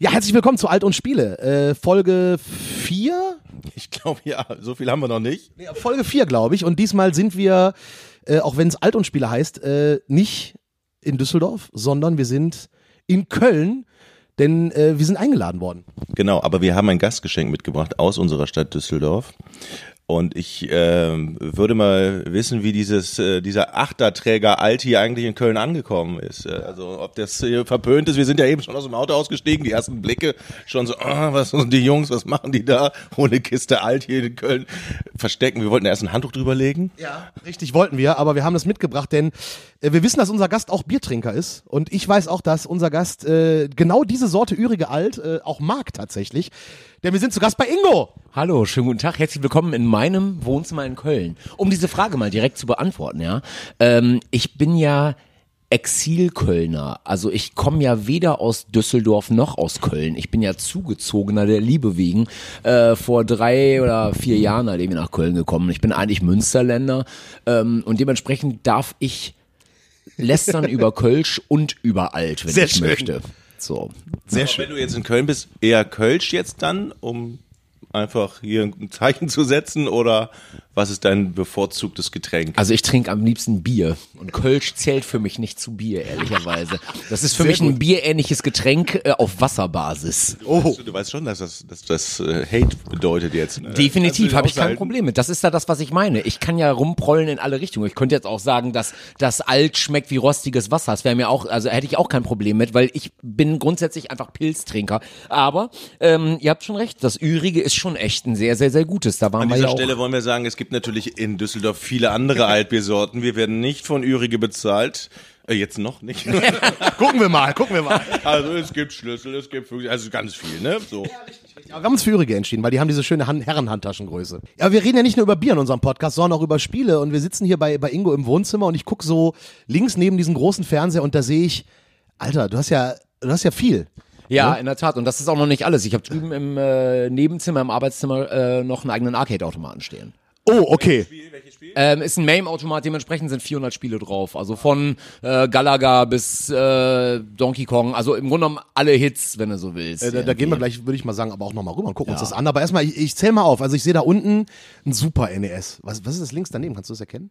Ja, herzlich willkommen zu Alt und Spiele. Äh, Folge 4? Ich glaube ja, so viel haben wir noch nicht. Nee, Folge 4, glaube ich. Und diesmal sind wir, äh, auch wenn es Alt und Spiele heißt, äh, nicht in Düsseldorf, sondern wir sind in Köln, denn äh, wir sind eingeladen worden. Genau, aber wir haben ein Gastgeschenk mitgebracht aus unserer Stadt Düsseldorf. Und ich äh, würde mal wissen, wie dieses äh, dieser Achterträger Alti eigentlich in Köln angekommen ist. Äh, also ob das hier verpönt ist. Wir sind ja eben schon aus dem Auto ausgestiegen. Die ersten Blicke schon so, ah, was sind die Jungs, was machen die da? Ohne Kiste Alti in Köln verstecken. Wir wollten erst ein Handtuch drüberlegen. Ja, richtig wollten wir, aber wir haben das mitgebracht, denn äh, wir wissen, dass unser Gast auch Biertrinker ist. Und ich weiß auch, dass unser Gast äh, genau diese Sorte Ürige Alt äh, auch mag tatsächlich. Denn wir sind zu Gast bei Ingo. Hallo, schönen guten Tag, herzlich willkommen in meinem Wohnzimmer in Köln. Um diese Frage mal direkt zu beantworten, ja. Ähm, ich bin ja Exilkölner. Also ich komme ja weder aus Düsseldorf noch aus Köln. Ich bin ja zugezogener der Liebe wegen äh, vor drei oder vier Jahren, nachdem ich nach Köln gekommen. Ich bin eigentlich Münsterländer ähm, und dementsprechend darf ich lästern über Kölsch und über Alt, wenn Sehr ich schön. möchte. So. Sehr Aber Wenn du jetzt in Köln bist, eher Kölsch jetzt dann, um einfach hier ein Zeichen zu setzen oder was ist dein bevorzugtes Getränk? Also ich trinke am liebsten Bier und Kölsch zählt für mich nicht zu Bier, ehrlicherweise. Das ist für Sehr mich ein gut. bierähnliches Getränk äh, auf Wasserbasis. Oh. Du weißt schon, dass das, dass das äh, Hate bedeutet jetzt. Ne? Definitiv, du habe ich kein? Problem mit. Das ist ja das, was ich meine. Ich kann ja rumprollen in alle Richtungen. Ich könnte jetzt auch sagen, dass das alt schmeckt wie rostiges Wasser. Das wäre mir auch, also hätte ich auch kein Problem mit, weil ich bin grundsätzlich einfach Pilztrinker. Aber ähm, ihr habt schon recht, das Ürige ist schon echt ein sehr, sehr, sehr gutes. Da waren An wir dieser ja auch. Stelle wollen wir sagen, es gibt natürlich in Düsseldorf viele andere Altbiersorten. Wir werden nicht von Ürige bezahlt. Äh, jetzt noch nicht. Gucken wir mal, gucken wir mal. also es gibt Schlüssel, es gibt wirklich- also ganz viel, ne? So. Aber wir haben uns für Ürige entschieden, weil die haben diese schöne Han Herrenhandtaschengröße. Ja, wir reden ja nicht nur über Bier in unserem Podcast, sondern auch über Spiele. Und wir sitzen hier bei, bei Ingo im Wohnzimmer und ich gucke so links neben diesem großen Fernseher und da sehe ich, Alter, du hast ja, du hast ja viel. Ja, in der Tat. Und das ist auch noch nicht alles. Ich habe drüben im äh, Nebenzimmer, im Arbeitszimmer äh, noch einen eigenen Arcade-Automaten stehen. Oh, okay. Ähm, ist ein MAME-Automat, dementsprechend sind 400 Spiele drauf. Also von äh, Galaga bis äh, Donkey Kong. Also im Grunde genommen alle Hits, wenn du so willst. Äh, da, da gehen wir gleich, würde ich mal sagen, aber auch nochmal rüber und gucken uns das an. Aber erstmal, ich, ich zähle mal auf. Also ich sehe da unten ein Super NES. Was, was ist das links daneben? Kannst du das erkennen?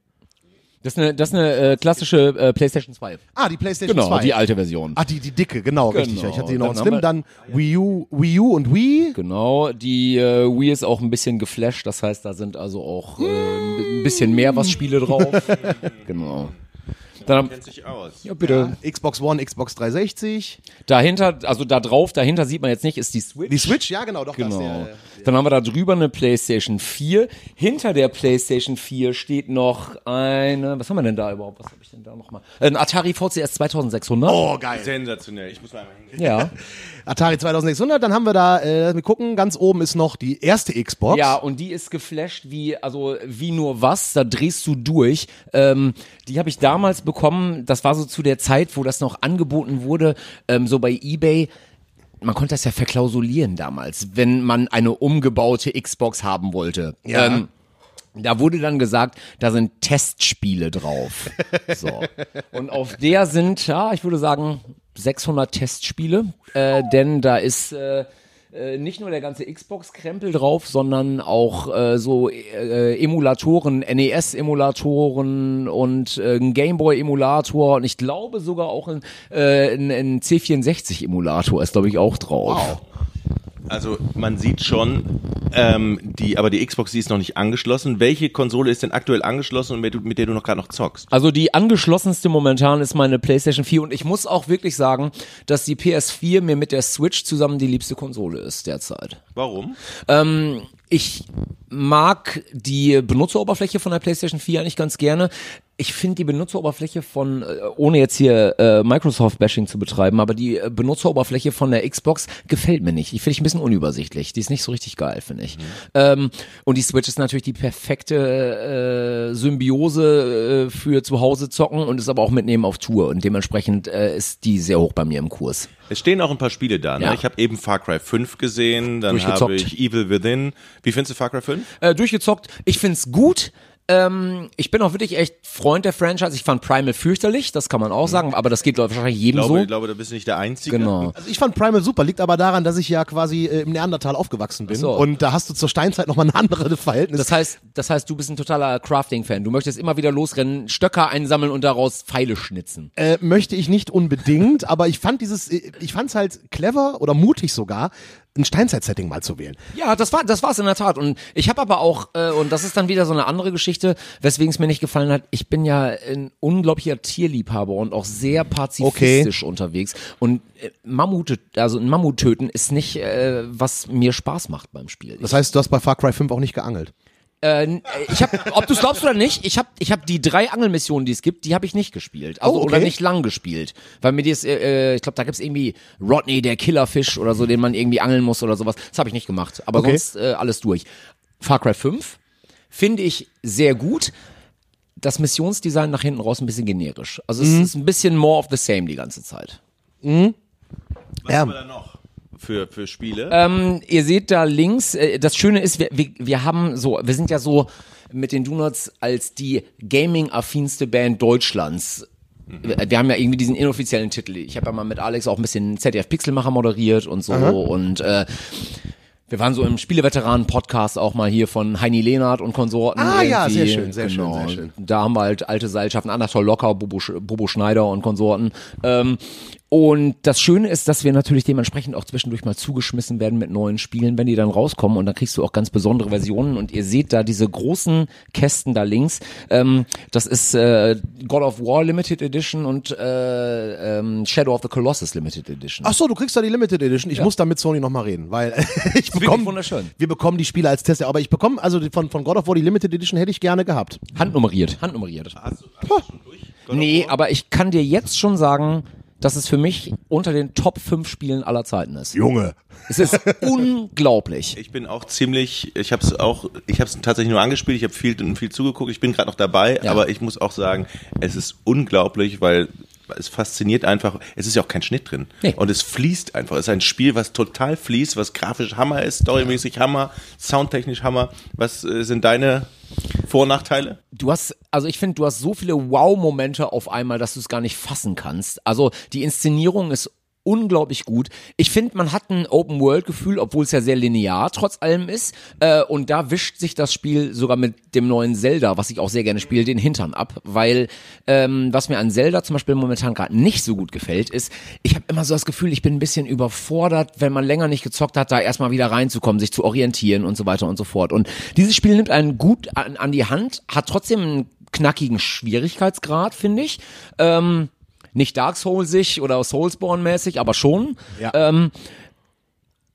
Das ist eine, das ist eine äh, klassische äh, PlayStation 2. Ah, die PlayStation Genau, 2. die alte Version. Ah, die, die dicke, genau, richtig. Genau. Ich hatte die noch Dann Slim, dann Wii U, Wii U und Wii. Genau, die äh, Wii ist auch ein bisschen geflasht, das heißt, da sind also auch äh, ein bisschen mehr was Spiele drauf. genau. Dann, Kennt sich aus. ja, bitte. Xbox One, Xbox 360. Dahinter, also da drauf, dahinter sieht man jetzt nicht, ist die Switch. Die Switch, ja genau, doch das. Genau. Ja, ja. Dann haben wir da drüber eine PlayStation 4. Hinter der PlayStation 4 steht noch eine, was haben wir denn da überhaupt? Was habe ich denn da nochmal? Ein Atari VCS 2600. Oh, geil. Sensationell. Ich muss mal einmal hingehen. Ja. Atari 2600, dann haben wir da, äh, mich gucken, ganz oben ist noch die erste Xbox. Ja, und die ist geflasht wie, also wie nur was, da drehst du durch. Ähm, die habe ich damals bekommen, das war so zu der Zeit, wo das noch angeboten wurde, ähm, so bei Ebay. Man konnte das ja verklausulieren damals, wenn man eine umgebaute Xbox haben wollte. Ja. Ähm, da wurde dann gesagt, da sind Testspiele drauf. So. Und auf der sind, ja, ich würde sagen, 600 Testspiele, äh, denn da ist äh, äh, nicht nur der ganze Xbox-Krempel drauf, sondern auch äh, so äh, Emulatoren, NES-Emulatoren und äh, ein Gameboy-Emulator und ich glaube sogar auch ein, äh, ein, ein C64-Emulator ist, glaube ich, auch drauf. Wow. Also man sieht schon, ähm, die, aber die Xbox, die ist noch nicht angeschlossen. Welche Konsole ist denn aktuell angeschlossen und mit, mit der du noch gerade noch zockst? Also die angeschlossenste momentan ist meine PlayStation 4 und ich muss auch wirklich sagen, dass die PS4 mir mit der Switch zusammen die liebste Konsole ist derzeit. Warum? Ähm, ich mag die Benutzeroberfläche von der PlayStation 4 eigentlich ganz gerne. Ich finde die Benutzeroberfläche von, äh, ohne jetzt hier äh, Microsoft-Bashing zu betreiben, aber die äh, Benutzeroberfläche von der Xbox gefällt mir nicht. Die finde ich ein bisschen unübersichtlich. Die ist nicht so richtig geil, finde ich. Ähm, und die Switch ist natürlich die perfekte äh, Symbiose äh, für zu Hause zocken und ist aber auch mitnehmen auf Tour. Und dementsprechend äh, ist die sehr hoch bei mir im Kurs. Es stehen auch ein paar Spiele da. Ne? Ja. Ich habe eben Far Cry 5 gesehen, dann habe ich Evil Within. Wie findest du Far Cry 5? äh, durchgezockt. Ich find's gut. Ähm, ich bin auch wirklich echt Freund der Franchise. Ich fand Primal fürchterlich, das kann man auch sagen, aber das geht wahrscheinlich jedem Ich glaube, so. ich glaube, da bist du nicht der Einzige. Genau. Also ich fand Primal super, liegt aber daran, dass ich ja quasi äh, im Neandertal aufgewachsen bin. So. Und da hast du zur Steinzeit nochmal ein anderes Verhältnis. Das heißt, das heißt, du bist ein totaler Crafting-Fan. Du möchtest immer wieder losrennen, Stöcker einsammeln und daraus Pfeile schnitzen. äh, möchte ich nicht unbedingt, aber ich fand dieses, äh, ich fand's halt clever oder mutig sogar, ein Steinzeit-Setting mal zu wählen. Ja, das war das war's in der Tat. Und ich habe aber auch, äh, und das ist dann wieder so eine andere Geschichte, weswegen es mir nicht gefallen hat. Ich bin ja ein unglaublicher Tierliebhaber und auch sehr pazifistisch unterwegs. Und äh, Mammute, also ein Mammut töten ist nicht, äh, was mir Spaß macht beim Spiel. Das heißt, du hast bei Far Cry 5 auch nicht geangelt. Äh, ich habe, ob du es glaubst oder nicht, ich habe, ich habe die drei Angelmissionen, die es gibt, die habe ich nicht gespielt, also Oh, okay. oder nicht lang gespielt, weil mir das, äh, äh, ich glaube, da gibt's irgendwie Rodney der Killerfisch oder so, den man irgendwie angeln muss oder sowas. Das habe ich nicht gemacht, aber Okay. sonst äh, alles durch. Far Cry 5 finde ich sehr gut. Das Missionsdesign nach hinten raus ein bisschen generisch. Also Mhm. es ist ein bisschen more of the same die ganze Zeit. Was haben wir da noch für, für Spiele? Ähm, ihr seht da links, äh, das Schöne ist, wir, wir, wir haben so, wir sind ja so mit den Donuts als die gaming-affinste Band Deutschlands. Wir wir haben ja irgendwie diesen inoffiziellen Titel. Ich habe ja mal mit Alex auch ein bisschen ZDF Pixelmacher moderiert und so und äh, wir waren so im Spieleveteranen-Podcast auch mal hier von Heini Lehnert und Konsorten. Ah, ja, irgendwie. sehr schön, sehr schön, genau. sehr schön. Da haben wir halt alte Seilschaften, Anatol Locker, Bobo, Sch- Bobo Schneider und Konsorten. Ähm, und das Schöne ist, dass wir natürlich dementsprechend auch zwischendurch mal zugeschmissen werden mit neuen Spielen, wenn die dann rauskommen. Und dann kriegst du auch ganz besondere Versionen. Und ihr seht da diese großen Kästen da links. Ähm, das ist äh, God of War Limited Edition und äh, ähm, Shadow of the Colossus Limited Edition. Ach so, du kriegst da die Limited Edition. Ich muss da mit Sony nochmal reden, weil ich bekomme, wunderschön. wir bekommen die Spiele als Tester, aber ich bekomme, also von, von God of War die Limited Edition hätte ich gerne gehabt. Handnummeriert. Handnummeriert. Hast du, hast du schon durch? God Nee, aber ich kann dir jetzt schon sagen, dass es für mich unter den Top 5 Spielen aller Zeiten ist. Junge. Es ist unglaublich. Ich bin auch ziemlich, ich habe es auch, ich habe es tatsächlich nur angespielt, ich habe viel, viel zugeguckt, ich bin gerade noch dabei, Ja. aber ich muss auch sagen, es ist unglaublich, weil es fasziniert einfach, es ist ja auch kein Schnitt drin Nee. und es fließt einfach. Es ist ein Spiel, was total fließt, was grafisch Hammer ist, storymäßig Hammer, soundtechnisch Hammer. Was äh, sind deine Vor- und Nachteile? Du hast, also ich finde, du hast so viele Wow-Momente auf einmal, dass du es gar nicht fassen kannst. Also die Inszenierung ist unglaublich gut. Ich finde, man hat ein Open-World-Gefühl, obwohl es ja sehr linear trotz allem ist. Äh, und da wischt sich das Spiel sogar mit dem neuen Zelda, was ich auch sehr gerne spiele, den Hintern ab. Weil ähm, was mir an Zelda zum Beispiel momentan gerade nicht so gut gefällt, ist, ich habe immer so das Gefühl, ich bin ein bisschen überfordert, wenn man länger nicht gezockt hat, da erstmal wieder reinzukommen, sich zu orientieren und so weiter und so fort. Und dieses Spiel nimmt einen gut an, an die Hand, hat trotzdem einen knackigen Schwierigkeitsgrad, finde ich. Ähm, nicht Dark Soulsig oder Soulsborne-mäßig, aber schon. Ja. Ähm,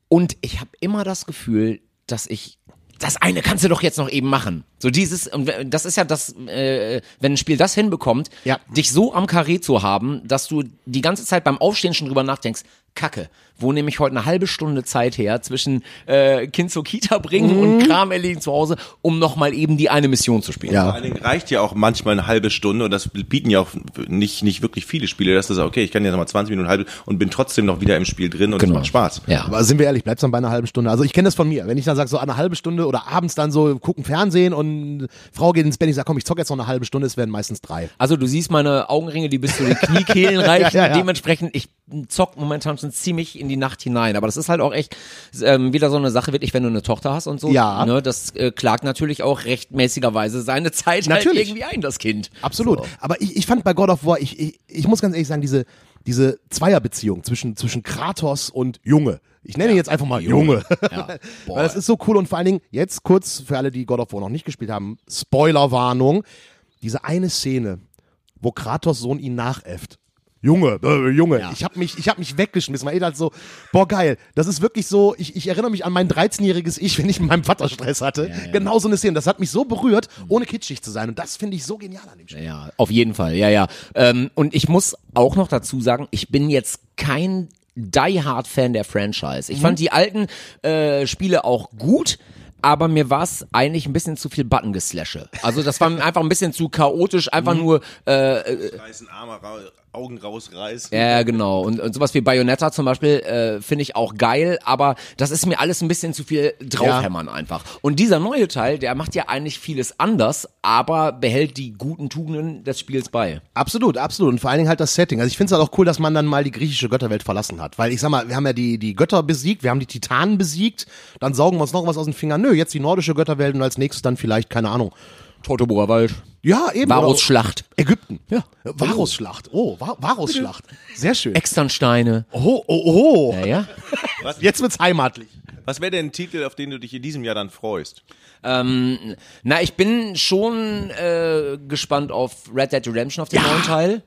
und ich habe immer das Gefühl, dass ich das eine kannst du doch jetzt noch eben machen. So dieses, und das ist ja das, äh, wenn ein Spiel das hinbekommt, Ja. dich so am Karree zu haben, dass du die ganze Zeit beim Aufstehen schon drüber nachdenkst, Kacke, wo nehme ich heute eine halbe Stunde Zeit her zwischen äh, Kind zur Kita bringen Mhm. und Kram erledigen zu Hause, um nochmal eben die eine Mission zu spielen. Ja. Vor allen Dingen reicht ja auch manchmal eine halbe Stunde und das bieten ja auch nicht, nicht wirklich viele Spiele, dass du sagst, okay, ich kann jetzt noch mal 20 Minuten, halbe und bin trotzdem noch wieder im Spiel drin und es Genau. macht Spaß. Ja. Aber sind wir ehrlich, bleibt's dann bei einer halben Stunde. Also ich kenne das von mir. Wenn ich dann sage, so eine halbe Stunde oder abends dann so gucken Fernsehen und Frau geht ins Bett, ich sage, komm, ich zock jetzt noch eine halbe Stunde, es werden meistens drei. Also du siehst meine Augenringe, die bis zu den Kniekehlen reichen. Ja, ja, ja. Dementsprechend, ich zock momentan schon ziemlich in die Nacht hinein. Aber das ist halt auch echt ähm, wieder so eine Sache, wirklich, wenn du eine Tochter hast und so. Ja. Ne, das äh, klagt natürlich auch rechtmäßigerweise seine Zeit halt Natürlich. irgendwie ein, das Kind. Absolut. So. Aber ich, ich fand bei God of War, ich, ich, ich muss ganz ehrlich sagen, diese, diese Zweierbeziehung zwischen, zwischen Kratos und Junge. Ich nenne ihn jetzt einfach mal Junge. Ja. Boah. Weil das ist so cool und vor allen Dingen, jetzt kurz für alle, die God of War noch nicht gespielt haben, Spoilerwarnung. Diese eine Szene, wo Kratos Sohn ihn nachäfft. Junge, äh, Junge, Ja. ich habe mich, ich hab mich weggeschmissen, weil ich dachte so, boah geil, das ist wirklich so, ich, ich erinnere mich an mein 13-jähriges Ich, wenn ich mit meinem Vater Stress hatte. ja. Genau so eine Szene, das hat mich so berührt, ohne kitschig zu sein und das finde ich so genial an dem Spiel. Ja, auf jeden Fall, ja, ja. Ähm, und ich muss auch noch dazu sagen, ich bin jetzt kein Die-Hard-Fan der Franchise. Ich fand die alten äh, Spiele auch gut. Aber mir war es eigentlich ein bisschen zu viel Button-Geslashe. Also das war einfach ein bisschen zu chaotisch, einfach nur äh, Reißen Arme, ra Augen rausreißen. Ja, genau. Und, und sowas wie Bayonetta zum Beispiel äh, finde ich auch geil, aber das ist mir alles ein bisschen zu viel draufhämmern einfach. Und dieser neue Teil, der macht ja eigentlich vieles anders, aber behält die guten Tugenden des Spiels bei. Absolut, absolut. Und vor allen Dingen halt das Setting. Also ich finde es halt auch cool, dass man dann mal die griechische Götterwelt verlassen hat. Weil ich sag mal, wir haben ja die, die Götter besiegt, wir haben die Titanen besiegt, dann saugen wir uns noch was aus den Fingern. Nö, jetzt die nordische Götterwelt und als nächstes dann vielleicht, keine Ahnung. Totoboer Wald. Ja, eben. Varus Oder- Schlacht. Ägypten. Ja. Varusschlacht. Oh, Va Varusschlacht. Sehr schön. Externsteine. Oh, oh, oh. Ja, ja. Jetzt wird's heimatlich. Was wäre denn ein Titel, auf den du dich in diesem Jahr dann freust? Ähm, na, ich bin schon äh, gespannt auf Red Dead Redemption, auf den Ja. neuen Teil.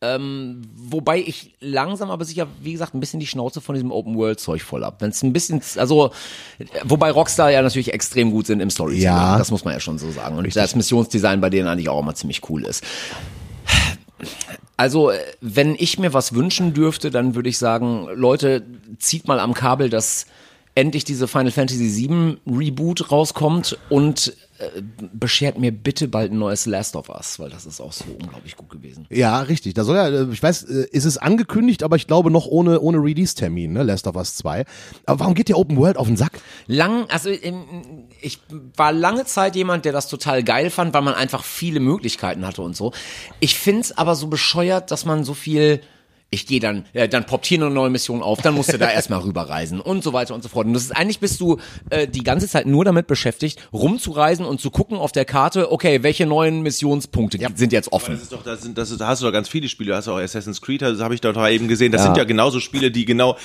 Ähm, wobei ich langsam aber sicher, wie gesagt, ein bisschen die Schnauze von diesem Open World Zeug voll ab. Wenn es ein bisschen, also, wobei Rockstar ja natürlich extrem gut sind im Storytelling. Ja. Das muss man ja schon so sagen. Und das Missionsdesign bei denen eigentlich auch immer ziemlich cool ist. Also, wenn ich mir was wünschen dürfte, dann würde ich sagen, Leute, zieht mal am Kabel, dass endlich diese Final Fantasy VII Reboot rauskommt und äh, beschert mir bitte bald ein neues Last of Us, weil das ist auch so unglaublich gut gewesen. Ja, richtig. Da soll ja, äh, ich weiß, äh, ist es angekündigt, aber ich glaube noch ohne, ohne Release-Termin, ne, Last of Us 2. Aber warum geht der Open World auf den Sack? Lang, also ähm, ich war lange Zeit jemand, der das total geil fand, weil man einfach viele Möglichkeiten hatte und so. Ich find's aber so bescheuert, dass man so viel ich gehe dann, äh, dann poppt hier eine neue Mission auf, dann musst du da erstmal rüberreisen und so weiter und so fort. Und das ist eigentlich bist du äh, die ganze Zeit nur damit beschäftigt, rumzureisen und zu gucken auf der Karte, okay, welche neuen Missionspunkte sind jetzt offen. Das ist doch, das sind, das ist, da hast du doch ganz viele Spiele. Du hast auch Assassin's Creed, das habe ich doch eben gesehen. Das Ja. sind ja genauso Spiele, die genau,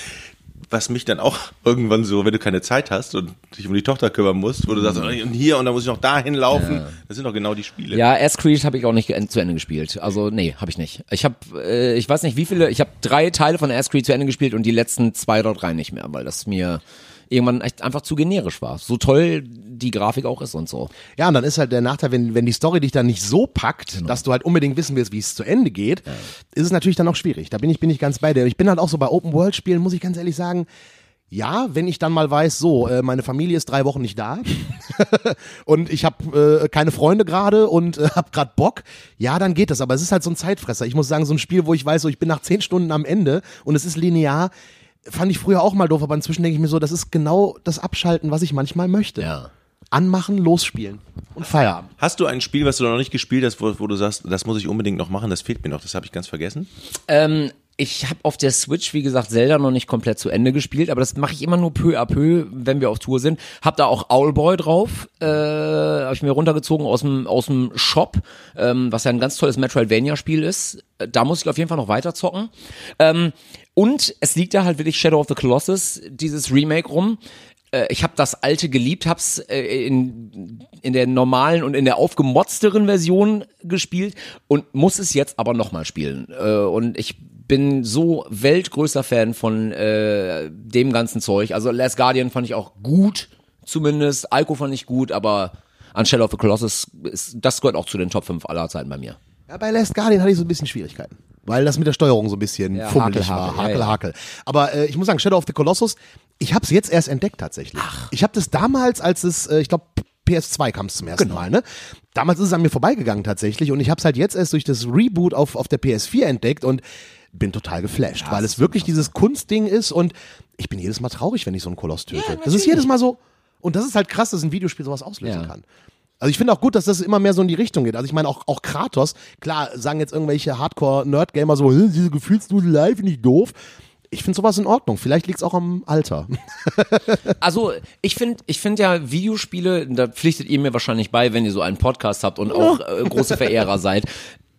was mich dann auch irgendwann so, wenn du keine Zeit hast und dich um die Tochter kümmern musst, wo du sagst, und hier und dann muss ich noch dahin laufen. Das sind doch genau die Spiele. Ja, Ass Creed habe ich auch nicht zu Ende gespielt. Also nee, habe ich nicht. Ich habe, äh, ich weiß nicht wie viele, ich habe drei Teile von Ass Creed zu Ende gespielt und die letzten zwei oder drei nicht mehr, weil das mir irgendwann echt einfach zu generisch war. So toll die Grafik auch ist und so. Ja, und dann ist halt der Nachteil, wenn, wenn die Story dich dann nicht so packt, dass du halt unbedingt wissen willst, wie es zu Ende geht, ist es natürlich dann auch schwierig. Da bin ich, bin ich ganz bei dir. Ich bin halt auch so bei Open-World-Spielen, muss ich ganz ehrlich sagen, ja, wenn ich dann mal weiß, so, äh, meine Familie ist drei Wochen nicht da und ich habe äh, keine Freunde gerade und äh, habe gerade Bock, ja, dann geht das. Aber es ist halt so ein Zeitfresser. Ich muss sagen, so ein Spiel, wo ich weiß, so, ich bin nach zehn Stunden am Ende und es ist linear, fand ich früher auch mal doof, aber inzwischen denke ich mir so, das ist genau das Abschalten, was ich manchmal möchte. Ja. Anmachen, losspielen und Feierabend. Hast du ein Spiel, was du noch nicht gespielt hast, wo, wo du sagst, das muss ich unbedingt noch machen, das fehlt mir noch, das habe ich ganz vergessen? Ähm, ich habe auf der Switch, wie gesagt, Zelda noch nicht komplett zu Ende gespielt, aber das mache ich immer nur peu à peu, wenn wir auf Tour sind. Hab da auch Owlboy drauf, äh, habe ich mir runtergezogen aus dem aus dem Shop, ähm, was ja ein ganz tolles Metroidvania-Spiel ist. Äh, Da muss ich auf jeden Fall noch weiter zocken. Ähm, und es liegt da halt wirklich Shadow of the Colossus, dieses Remake rum. Äh, Ich habe das alte geliebt, hab's äh, in, in der normalen und in der aufgemotzteren Version gespielt und muss es jetzt aber nochmal spielen. Und ich bin so weltgrößter Fan von äh, dem ganzen Zeug. Also Last Guardian fand ich auch gut, zumindest. Ico fand ich gut, aber an Shadow of the Colossus, ist, das gehört auch zu den Top 5 aller Zeiten bei mir. Ja, bei Last Guardian hatte ich so ein bisschen Schwierigkeiten. Weil das mit der Steuerung so ein bisschen Ja, fummelig Hakel, war. Hakel, Hakel, ja, ja. Hakel. Aber äh, ich muss sagen, Shadow of the Colossus, ich habe es jetzt erst entdeckt tatsächlich. Ich habe das damals, als es, äh, ich glaube, PS2 kam es zum ersten Genau. Mal, ne? Damals ist es an mir vorbeigegangen tatsächlich und ich habe es halt jetzt erst durch das Reboot auf, auf der PS4 entdeckt und bin total geflasht, weil es wirklich dieses Kunstding ist und ich bin jedes Mal traurig, wenn ich so einen Koloss töte. das ist jedes Mal so, und das ist halt krass, dass ein Videospiel sowas auslösen Ja. kann. Also ich finde auch gut, dass das immer mehr so in die Richtung geht. Also ich meine auch, auch Kratos, klar sagen jetzt irgendwelche Hardcore-Nerd-Gamer so, "Hä, diese Gefühlsdusel-Live finde ich doof. Ich finde sowas in Ordnung. Vielleicht liegt es auch am Alter. Also ich finde, ich finde ja Videospiele, da pflichtet ihr mir wahrscheinlich bei, wenn ihr so einen Podcast habt und auch äh, große Verehrer seid.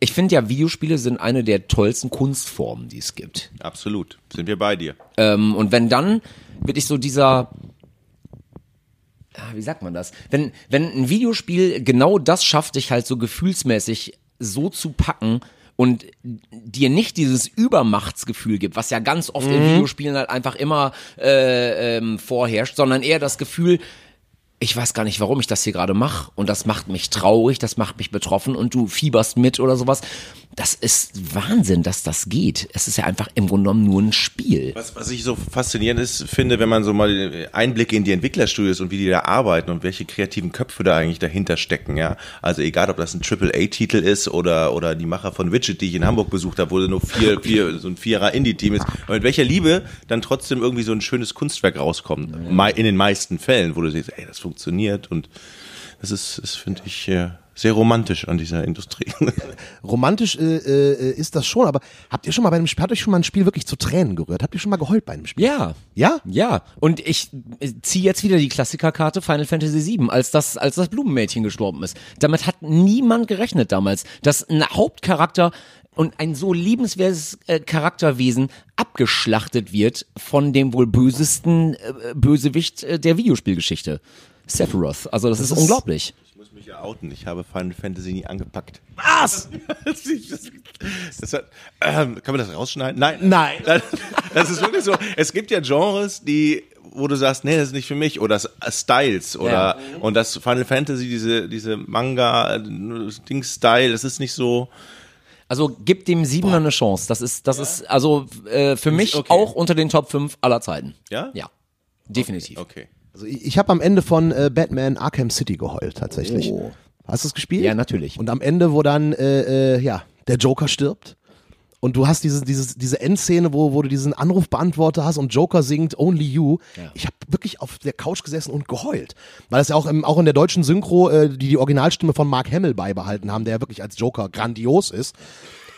Ich finde ja, Videospiele sind eine der tollsten Kunstformen, die es gibt. Absolut. Sind wir bei dir. Ähm, und wenn dann wirklich so dieser, wie sagt man das? Wenn, wenn ein Videospiel genau das schafft, dich halt so gefühlsmäßig so zu packen und dir nicht dieses Übermachtsgefühl gibt, was ja ganz oft in Videospielen halt einfach immer äh, ähm, vorherrscht, sondern eher das Gefühl, ich weiß gar nicht, warum ich das hier gerade mache und das macht mich traurig, das macht mich betroffen und du fieberst mit oder sowas. Das ist Wahnsinn, dass das geht. Es ist ja einfach im Grunde genommen nur ein Spiel. Was, was ich so faszinierend ist, finde, wenn man so mal Einblicke in die Entwicklerstudios und wie die da arbeiten und welche kreativen Köpfe da eigentlich dahinter stecken, ja. Also egal, ob das ein Triple-A-Titel ist oder, oder die Macher von Widget, die ich in Hamburg besucht habe, wo nur vier, vier, so ein Vierer Indie-Team ist. Und mit welcher Liebe dann trotzdem irgendwie so ein schönes Kunstwerk rauskommt. In den meisten Fällen, wo du siehst, ey, das funktioniert und das ist, das finde ich, äh, sehr romantisch an dieser Industrie. romantisch äh, äh, ist das schon, aber habt ihr schon mal bei einem Spiel, hat euch schon mal ein Spiel wirklich zu Tränen gerührt? Habt ihr schon mal geheult bei einem Spiel? Ja. Ja? Ja. Und ich äh, ziehe jetzt wieder die Klassikerkarte Final Fantasy VII, als das, als das Blumenmädchen gestorben ist. Damit hat niemand gerechnet damals, dass ein Hauptcharakter und ein so liebenswertes äh, Charakterwesen abgeschlachtet wird von dem wohl bösesten äh, Bösewicht äh, der Videospielgeschichte. Sephiroth. Also das, das ist, ist unglaublich mich ja outen. Ich habe Final Fantasy nie angepackt. Was? das, hat, ähm, kann man das rausschneiden? Nein. Nein. Das, das ist wirklich so. Es gibt ja Genres, die wo du sagst, nee, das ist nicht für mich oder Styles oder ja. und das Final Fantasy diese diese Manga Ding Style, das ist nicht so also gib dem Siebener eine Chance. Das ist das ja. ist also äh, für mich okay. auch unter den Top 5 aller Zeiten. Ja? Ja. Definitiv. Okay. Also ich, ich habe am Ende von äh, Batman Arkham City geheult tatsächlich. Oh. Hast du es gespielt? Ja, natürlich. Und am Ende, wo dann äh, äh, ja der Joker stirbt und du hast diese, diese, diese Endszene, wo, wo du diesen Anrufbeantworter hast und Joker singt Only You. Ja. Ich habe wirklich auf der Couch gesessen und geheult. Weil es ja auch, im, auch in der deutschen Synchro, äh, die die Originalstimme von Mark Hamill beibehalten haben, der ja wirklich als Joker grandios ist.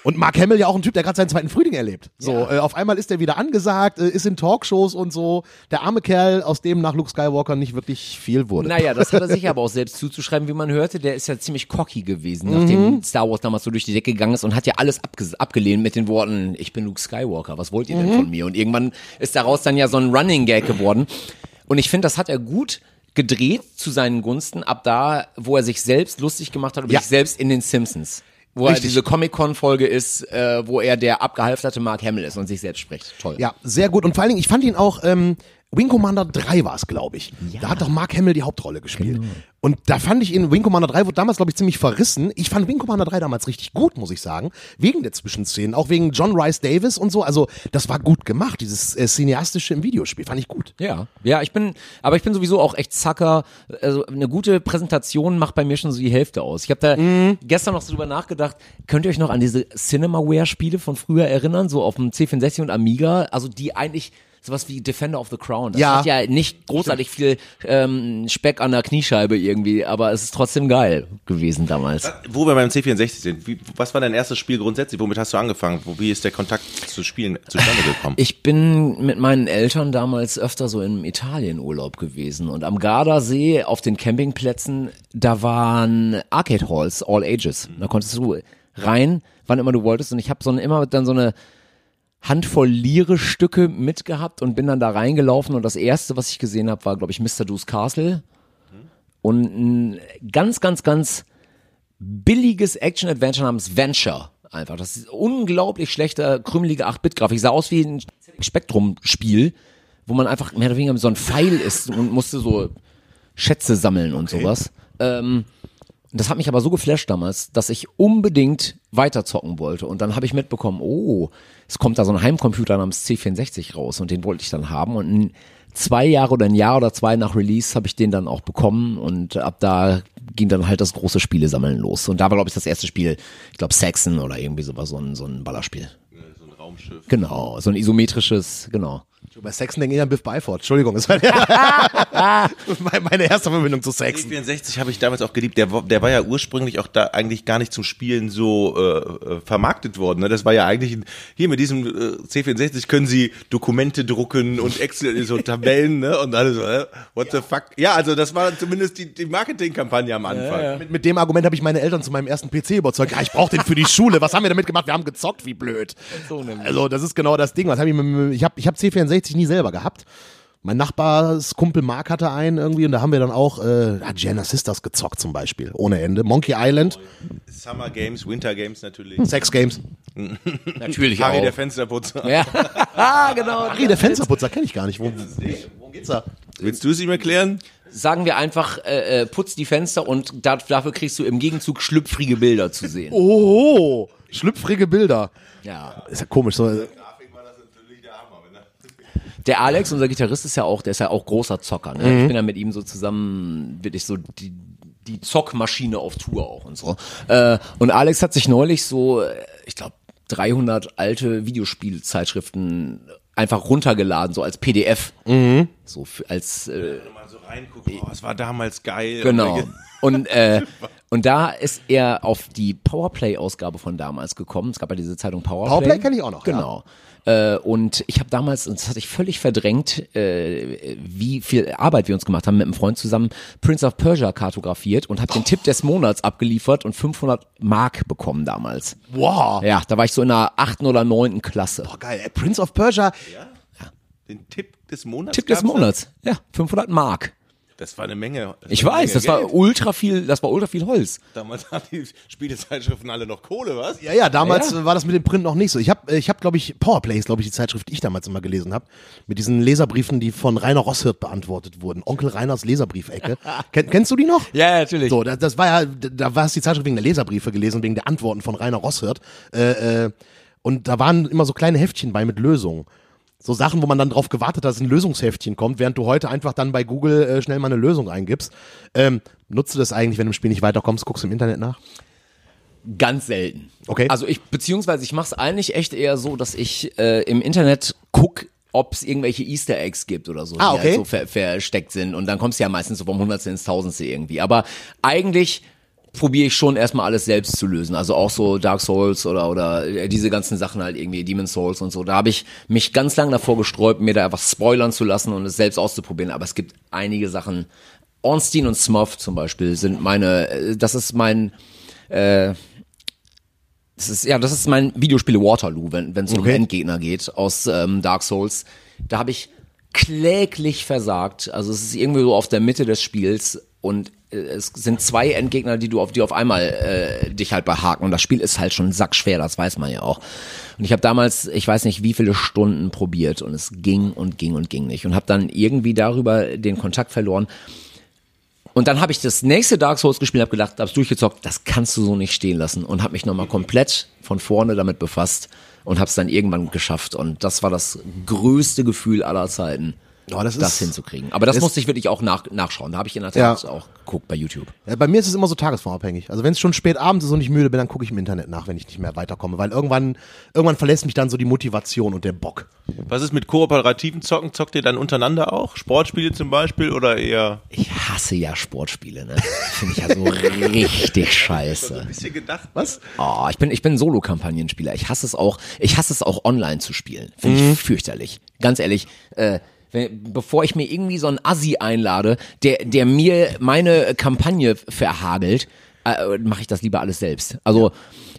Und Mark Hamill ja auch ein Typ, der gerade seinen zweiten Frühling erlebt. So, ja. äh, auf einmal ist er wieder angesagt, äh, ist in Talkshows und so. Der arme Kerl, aus dem nach Luke Skywalker nicht wirklich viel wurde. Naja, das hat er sich aber auch selbst zuzuschreiben, wie man hörte. Der ist ja ziemlich cocky gewesen, mhm. nachdem Star Wars damals so durch die Decke gegangen ist und hat ja alles abgelehnt mit den Worten, ich bin Luke Skywalker, was wollt ihr denn mhm. von mir? Und irgendwann ist daraus dann ja so ein Running Gag geworden. Und ich finde, das hat er gut gedreht zu seinen Gunsten, ab da, wo er sich selbst lustig gemacht hat über ja. sich selbst in den Simpsons wo Richtig. er diese Comic-Con-Folge ist, äh, wo er der abgehalfterte Mark Hamill ist und sich selbst spricht. Toll. Ja, sehr gut. Und vor allen Dingen, ich fand ihn auch, ähm, Wing Commander 3 war es, glaube ich. Ja. Da hat doch Mark Hamill die Hauptrolle gespielt. Genau. Und da fand ich ihn, Wing Commander 3 wurde damals, glaube ich, ziemlich verrissen. Ich fand Wing Commander 3 damals richtig gut, muss ich sagen. Wegen der Zwischenszenen, auch wegen John Rice Davis und so. Also, das war gut gemacht, dieses äh, cineastische im Videospiel. Fand ich gut. Ja, ja, ich bin, aber ich bin sowieso auch echt Zacker. Also, eine gute Präsentation macht bei mir schon so die Hälfte aus. Ich habe da mhm. gestern noch so drüber nachgedacht. Könnt ihr euch noch an diese Cinemaware-Spiele von früher erinnern? So auf dem C64 und Amiga? Also, die eigentlich sowas wie Defender of the Crown. Das ja. hat ja nicht großartig viel ähm, Speck an der Kniescheibe irgendwie, aber es ist trotzdem geil gewesen damals. Wo wir beim C64 sind, wie, was war dein erstes Spiel grundsätzlich? Womit hast du angefangen? Wo, wie ist der Kontakt zu Spielen zustande gekommen? Ich bin mit meinen Eltern damals öfter so im Italienurlaub gewesen und am Gardasee auf den Campingplätzen, da waren Arcade Halls, all ages. Da konntest du rein, wann immer du wolltest und ich habe so eine, immer dann so eine Handvoll Lire-Stücke mitgehabt und bin dann da reingelaufen und das erste, was ich gesehen habe, war, glaube ich, Mr. Do's Castle und ein ganz, ganz, ganz billiges Action-Adventure namens Venture. Einfach. Das ist unglaublich schlechter, krümelige 8-Bit-Grafik. Sah aus wie ein Spektrum-Spiel, wo man einfach mehr oder weniger so ein Pfeil ist und musste so Schätze sammeln und okay. sowas. Ähm, das hat mich aber so geflasht damals, dass ich unbedingt weiterzocken wollte. Und dann habe ich mitbekommen, oh, es kommt da so ein Heimcomputer namens C64 raus und den wollte ich dann haben. Und zwei Jahre oder ein Jahr oder zwei nach Release habe ich den dann auch bekommen und ab da ging dann halt das große Spielesammeln los. Und da war, glaube ich, das erste Spiel, ich glaube, Saxon oder irgendwie sowas, so ein, so ein Ballerspiel. So ein Raumschiff. Genau, so ein isometrisches, genau. Bei Saxon denke ich an Biff Byford. Entschuldigung, das war meine erste Verbindung zu Saxon. 64 habe ich damals auch geliebt. Der, der war ja ursprünglich auch da eigentlich gar nicht zum Spielen so äh, äh vermarktet worden. Ne? Das war ja eigentlich hier mit diesem äh, C64 können Sie Dokumente drucken und Excel so Tabellen ne? und alles. Äh, what ja. the fuck? Ja, also das war zumindest die, die Marketingkampagne am Anfang. Ja, ja. Mit, mit, dem Argument habe ich meine Eltern zu meinem ersten PC überzeugt. Ja, ich brauche den für die Schule. Was haben wir damit gemacht? Wir haben gezockt, wie blöd. So also das ist genau das Ding. Was hab ich, ich habe ich hab C64 tatsächlich nie selber gehabt. Mein Nachbarskumpel Mark hatte einen irgendwie und da haben wir dann auch äh, Gianna Sisters gezockt zum Beispiel, ohne Ende. Monkey Island. Summer Games, Winter Games natürlich. Sex Games. natürlich Harry auch. der Fensterputzer. Ja. ah, genau. Harry der Fensterputzer kenne ich gar nicht. Worum, worum geht's da? Willst du es ihm erklären? sagen wir einfach, äh, äh, putz die Fenster und da, dafür kriegst du im Gegenzug schlüpfrige Bilder zu sehen. Oh, schlüpfrige Bilder. Ja. Ist ja komisch. So. Grafik war das natürlich der Hammer. Wenn er Der Alex, unser Gitarrist, ist ja auch, der ist ja auch großer Zocker. Ne? Ich bin ja mit ihm so zusammen, wirklich so die, die Zockmaschine auf Tour auch und so. Äh, und Alex hat sich neulich so, äh, ich glaube, 300 alte Videospielzeitschriften einfach runtergeladen, so als PDF. So für, als äh, mal so reinguckt, boah, es war damals geil. Genau. Und Und, äh, und da ist er auf die Powerplay-Ausgabe von damals gekommen. Es gab ja diese Zeitung Powerplay. Powerplay kenn ich auch noch, ja. Äh, und ich habe damals, und das hatte ich völlig verdrängt, äh, wie viel Arbeit wir uns gemacht haben, mit einem Freund zusammen Prince of Persia kartografiert und habe den Tipp des Monats abgeliefert und 500 Mark bekommen damals. Wow. Ja, da war ich so in der achten oder neunten Klasse. Boah, geil. Ey, Prince of Persia. Den Tipp des Monats. Tipp des? Monats. Ja, 500 Mark. Das war eine Menge. das Ich war eine weiß, Menge das war Geld. ultra viel, das war ultra viel Holz. Damals hatten die Spielezeitschriften alle noch Kohle, was? Ja, ja, damals Ja. äh, war das mit dem Print noch nicht so. Ich habe, ich hab, glaube ich, Powerplay ist, glaube ich, die Zeitschrift, die ich damals immer gelesen habe, mit diesen Leserbriefen, die von Rainer Rosshirt beantwortet wurden. Onkel Reiners Leserbriefecke. Ken, kennst du die noch? Ja, natürlich. So, das, das war ja, da war es die Zeitschrift wegen der Leserbriefe gelesen, wegen der Antworten von Rainer Rosshirt. Äh, äh, und da waren immer so kleine Heftchen bei mit Lösungen. So Sachen, wo man dann drauf gewartet hat, dass ein Lösungsheftchen kommt, während du heute einfach dann bei Google äh, schnell mal eine Lösung eingibst. Ähm, nutzt du das eigentlich, wenn du im Spiel nicht weiterkommst, guckst du im Internet nach? Ganz selten. Okay. Also ich, beziehungsweise ich mache es eigentlich echt eher so, dass ich äh, im Internet guck, ob es irgendwelche Easter Eggs gibt oder so, Ah, die okay. halt so ver versteckt sind. Und dann kommst du ja meistens so vom Hundertste ins Tausendste irgendwie. Aber eigentlich probiere ich schon erstmal alles selbst zu lösen. Also auch so Dark Souls oder oder äh, diese ganzen Sachen halt irgendwie, Demon Souls und so. Da habe ich mich ganz lange davor gesträubt, mir da einfach spoilern zu lassen und es selbst auszuprobieren. Aber es gibt einige Sachen. Ornstein und Smurf zum Beispiel sind meine, äh, das ist mein, äh, das ist, ja, das ist mein Videospiel Waterloo, wenn wenn es um Okay. Endgegner geht aus ähm, Dark Souls. Da habe ich kläglich versagt. Also es ist irgendwie so auf der Mitte des Spiels und es sind zwei Endgegner, die du auf die auf einmal äh, dich halt behaken. Und das Spiel ist halt schon sackschwer, das weiß man ja auch. Und ich habe damals, ich weiß nicht wie viele Stunden probiert und es ging und ging und ging nicht. Und habe dann irgendwie darüber den Kontakt verloren. Und dann habe ich das nächste Dark Souls gespielt, habe gedacht, hab's durchgezockt, das kannst du so nicht stehen lassen. Und habe mich nochmal komplett von vorne damit befasst und habe es dann irgendwann geschafft. Und das war das größte Gefühl aller Zeiten, Ja, das das ist- hinzukriegen. Aber das musste ich wirklich auch nach, nachschauen. Da habe ich in der Ja. Tat auch geguckt bei YouTube. Ja, bei mir ist es immer so tagesformabhängig. Also wenn es schon spät abends ist und ich müde bin, dann gucke ich im Internet nach, wenn ich nicht mehr weiterkomme. Weil irgendwann, irgendwann verlässt mich dann so die Motivation und der Bock. Was ist mit kooperativen Zocken? Zockt ihr dann untereinander auch? Sportspiele zum Beispiel oder eher? Ich hasse ja Sportspiele, ne? Finde ich ja so richtig scheiße. Ein bisschen gedacht. Was? Oh, ich bin, ich bin Solo-Kampagnenspieler. Ich hasse es auch, ich hasse es auch online zu spielen. Finde Mhm. ich fürchterlich. Ganz ehrlich, äh, wenn, bevor ich mir irgendwie so einen Assi einlade, der, der mir meine Kampagne verhagelt, äh, mache ich das lieber alles selbst. Also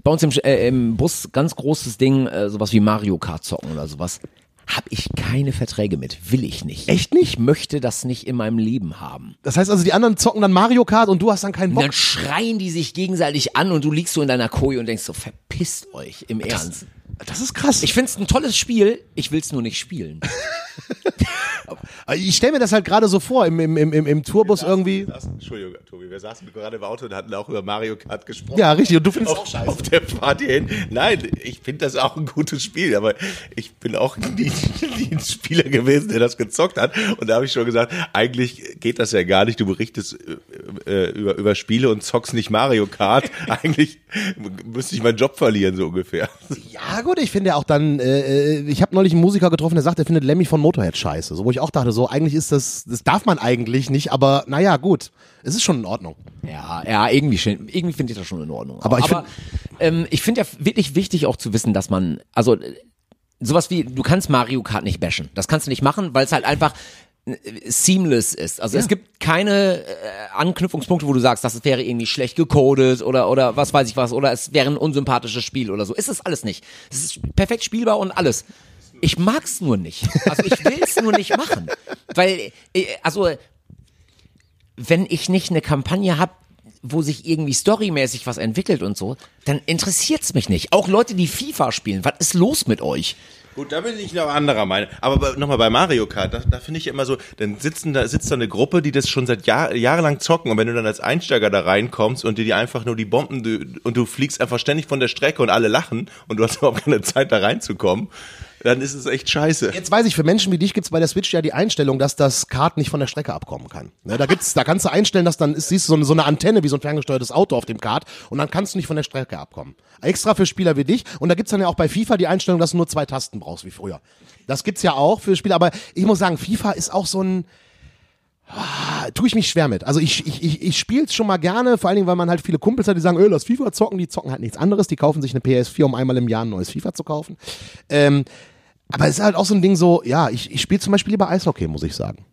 bei uns im, äh, im Bus ganz großes Ding, äh, sowas wie Mario Kart zocken oder sowas. Hab ich keine Verträge mit. Will ich nicht. Echt nicht? Ich möchte das nicht in meinem Leben haben. Das heißt also, die anderen zocken dann Mario Kart und du hast dann keinen Und Bock. dann schreien die sich gegenseitig an und du liegst so in deiner Koje und denkst so, verpisst euch im Ernst. Das ist krass. Ich find's ein tolles Spiel, ich will's nur nicht spielen. Ich stelle mir das halt gerade so vor, im, im, im, im, im Tourbus irgendwie. Entschuldigung, Tobi, wir saßen gerade im Auto und hatten auch über Mario Kart gesprochen. Ja, richtig. Und du findest auch auf, scheiße. auf der Fahrt hierhin. Nein, ich finde das auch ein gutes Spiel, aber ich bin auch nie, nie ein Spieler gewesen, der das gezockt hat. Und da habe ich schon gesagt, eigentlich geht das ja gar nicht. Du berichtest äh, äh, über, über Spiele und zockst nicht Mario Kart. eigentlich müsste ich meinen Job verlieren, so ungefähr. Ja, gut, ich finde ja auch dann, äh, ich habe neulich einen Musiker getroffen, der sagt, er findet Lemmy von Motorhead scheiße. So, wo ich auch dachte, so, eigentlich ist das, das darf man eigentlich nicht, aber naja, gut. Es ist schon in Ordnung. Ja, ja, irgendwie, schön- irgendwie finde ich das schon in Ordnung. Aber ich ähm, ich finde ja wirklich wichtig auch zu wissen, dass man, also äh, sowas wie, du kannst Mario Kart nicht bashen. Das kannst du nicht machen, weil es halt einfach äh, seamless ist. Also es gibt keine äh, Anknüpfungspunkte, wo du sagst, das wäre irgendwie schlecht gecodet oder oder was weiß ich was oder es wäre ein unsympathisches Spiel oder so. Ist es alles nicht. Es ist perfekt spielbar und alles. Ich mag's nur nicht. Also ich will's nur nicht machen, weil äh, also wenn ich nicht eine Kampagne habe, wo sich irgendwie storymäßig was entwickelt und so, dann interessiert's mich nicht. Auch Leute, die FIFA spielen, was ist los mit euch? Gut, da bin ich noch anderer Meinung. Aber nochmal bei Mario Kart, da, da finde ich immer so, dann sitzen da, sitzt da eine Gruppe, die das schon seit Jahr, jahrelang zocken und wenn du dann als Einsteiger da reinkommst und dir die einfach nur die Bomben du, und du fliegst einfach ständig von der Strecke und alle lachen und du hast überhaupt keine Zeit da reinzukommen, dann ist es echt scheiße. Jetzt weiß ich, für Menschen wie dich gibt's bei der Switch ja die Einstellung, dass das Kart nicht von der Strecke abkommen kann. Ne, da gibt's, da kannst du einstellen, dass dann ist, siehst du so eine, so eine Antenne wie so ein ferngesteuertes Auto auf dem Kart und dann kannst du nicht von der Strecke abkommen. Extra für Spieler wie dich. Und da gibt's dann ja auch bei FIFA die Einstellung, dass du nur zwei Tasten brauchst wie früher. Das gibt's ja auch für Spieler, aber ich muss sagen, FIFA ist auch so ein, ah, tue ich mich schwer mit. Also ich, ich, ich, ich spiele es schon mal gerne, vor allen Dingen, weil man halt viele Kumpels hat, die sagen, öh, lass FIFA zocken, die zocken halt nichts anderes, die kaufen sich eine PS4, um einmal im Jahr ein neues FIFA zu kaufen. Ähm, aber es ist halt auch so ein Ding so, ja, ich, ich spiele zum Beispiel lieber Eishockey, muss ich sagen.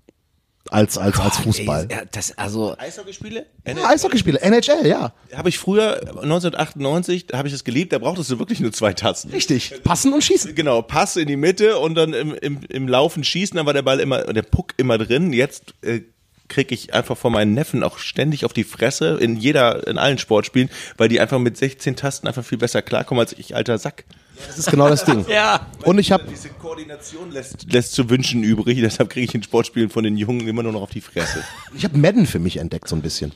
Als, als, als Fußball. Ey, das, also, Eishockeyspiele? Ja, Eishockeyspiele, NHL, ja. Habe ich früher, 1998, da habe ich es geliebt, da brauchtest du wirklich nur zwei Tasten. Richtig. Passen und schießen. Genau, Pass in die Mitte und dann im, im, im Laufen schießen, dann war der Ball immer, der Puck immer drin. Jetzt äh, kriege ich einfach von meinen Neffen auch ständig auf die Fresse in jeder, in allen Sportspielen, weil die einfach mit 16 Tasten einfach viel besser klarkommen als ich, alter Sack. Das ist genau das Ding. ja. Und ich habe Diese Koordination lässt, lässt zu wünschen übrig, deshalb kriege ich in Sportspielen von den Jungen immer nur noch auf die Fresse. ich hab Madden für mich entdeckt so ein bisschen.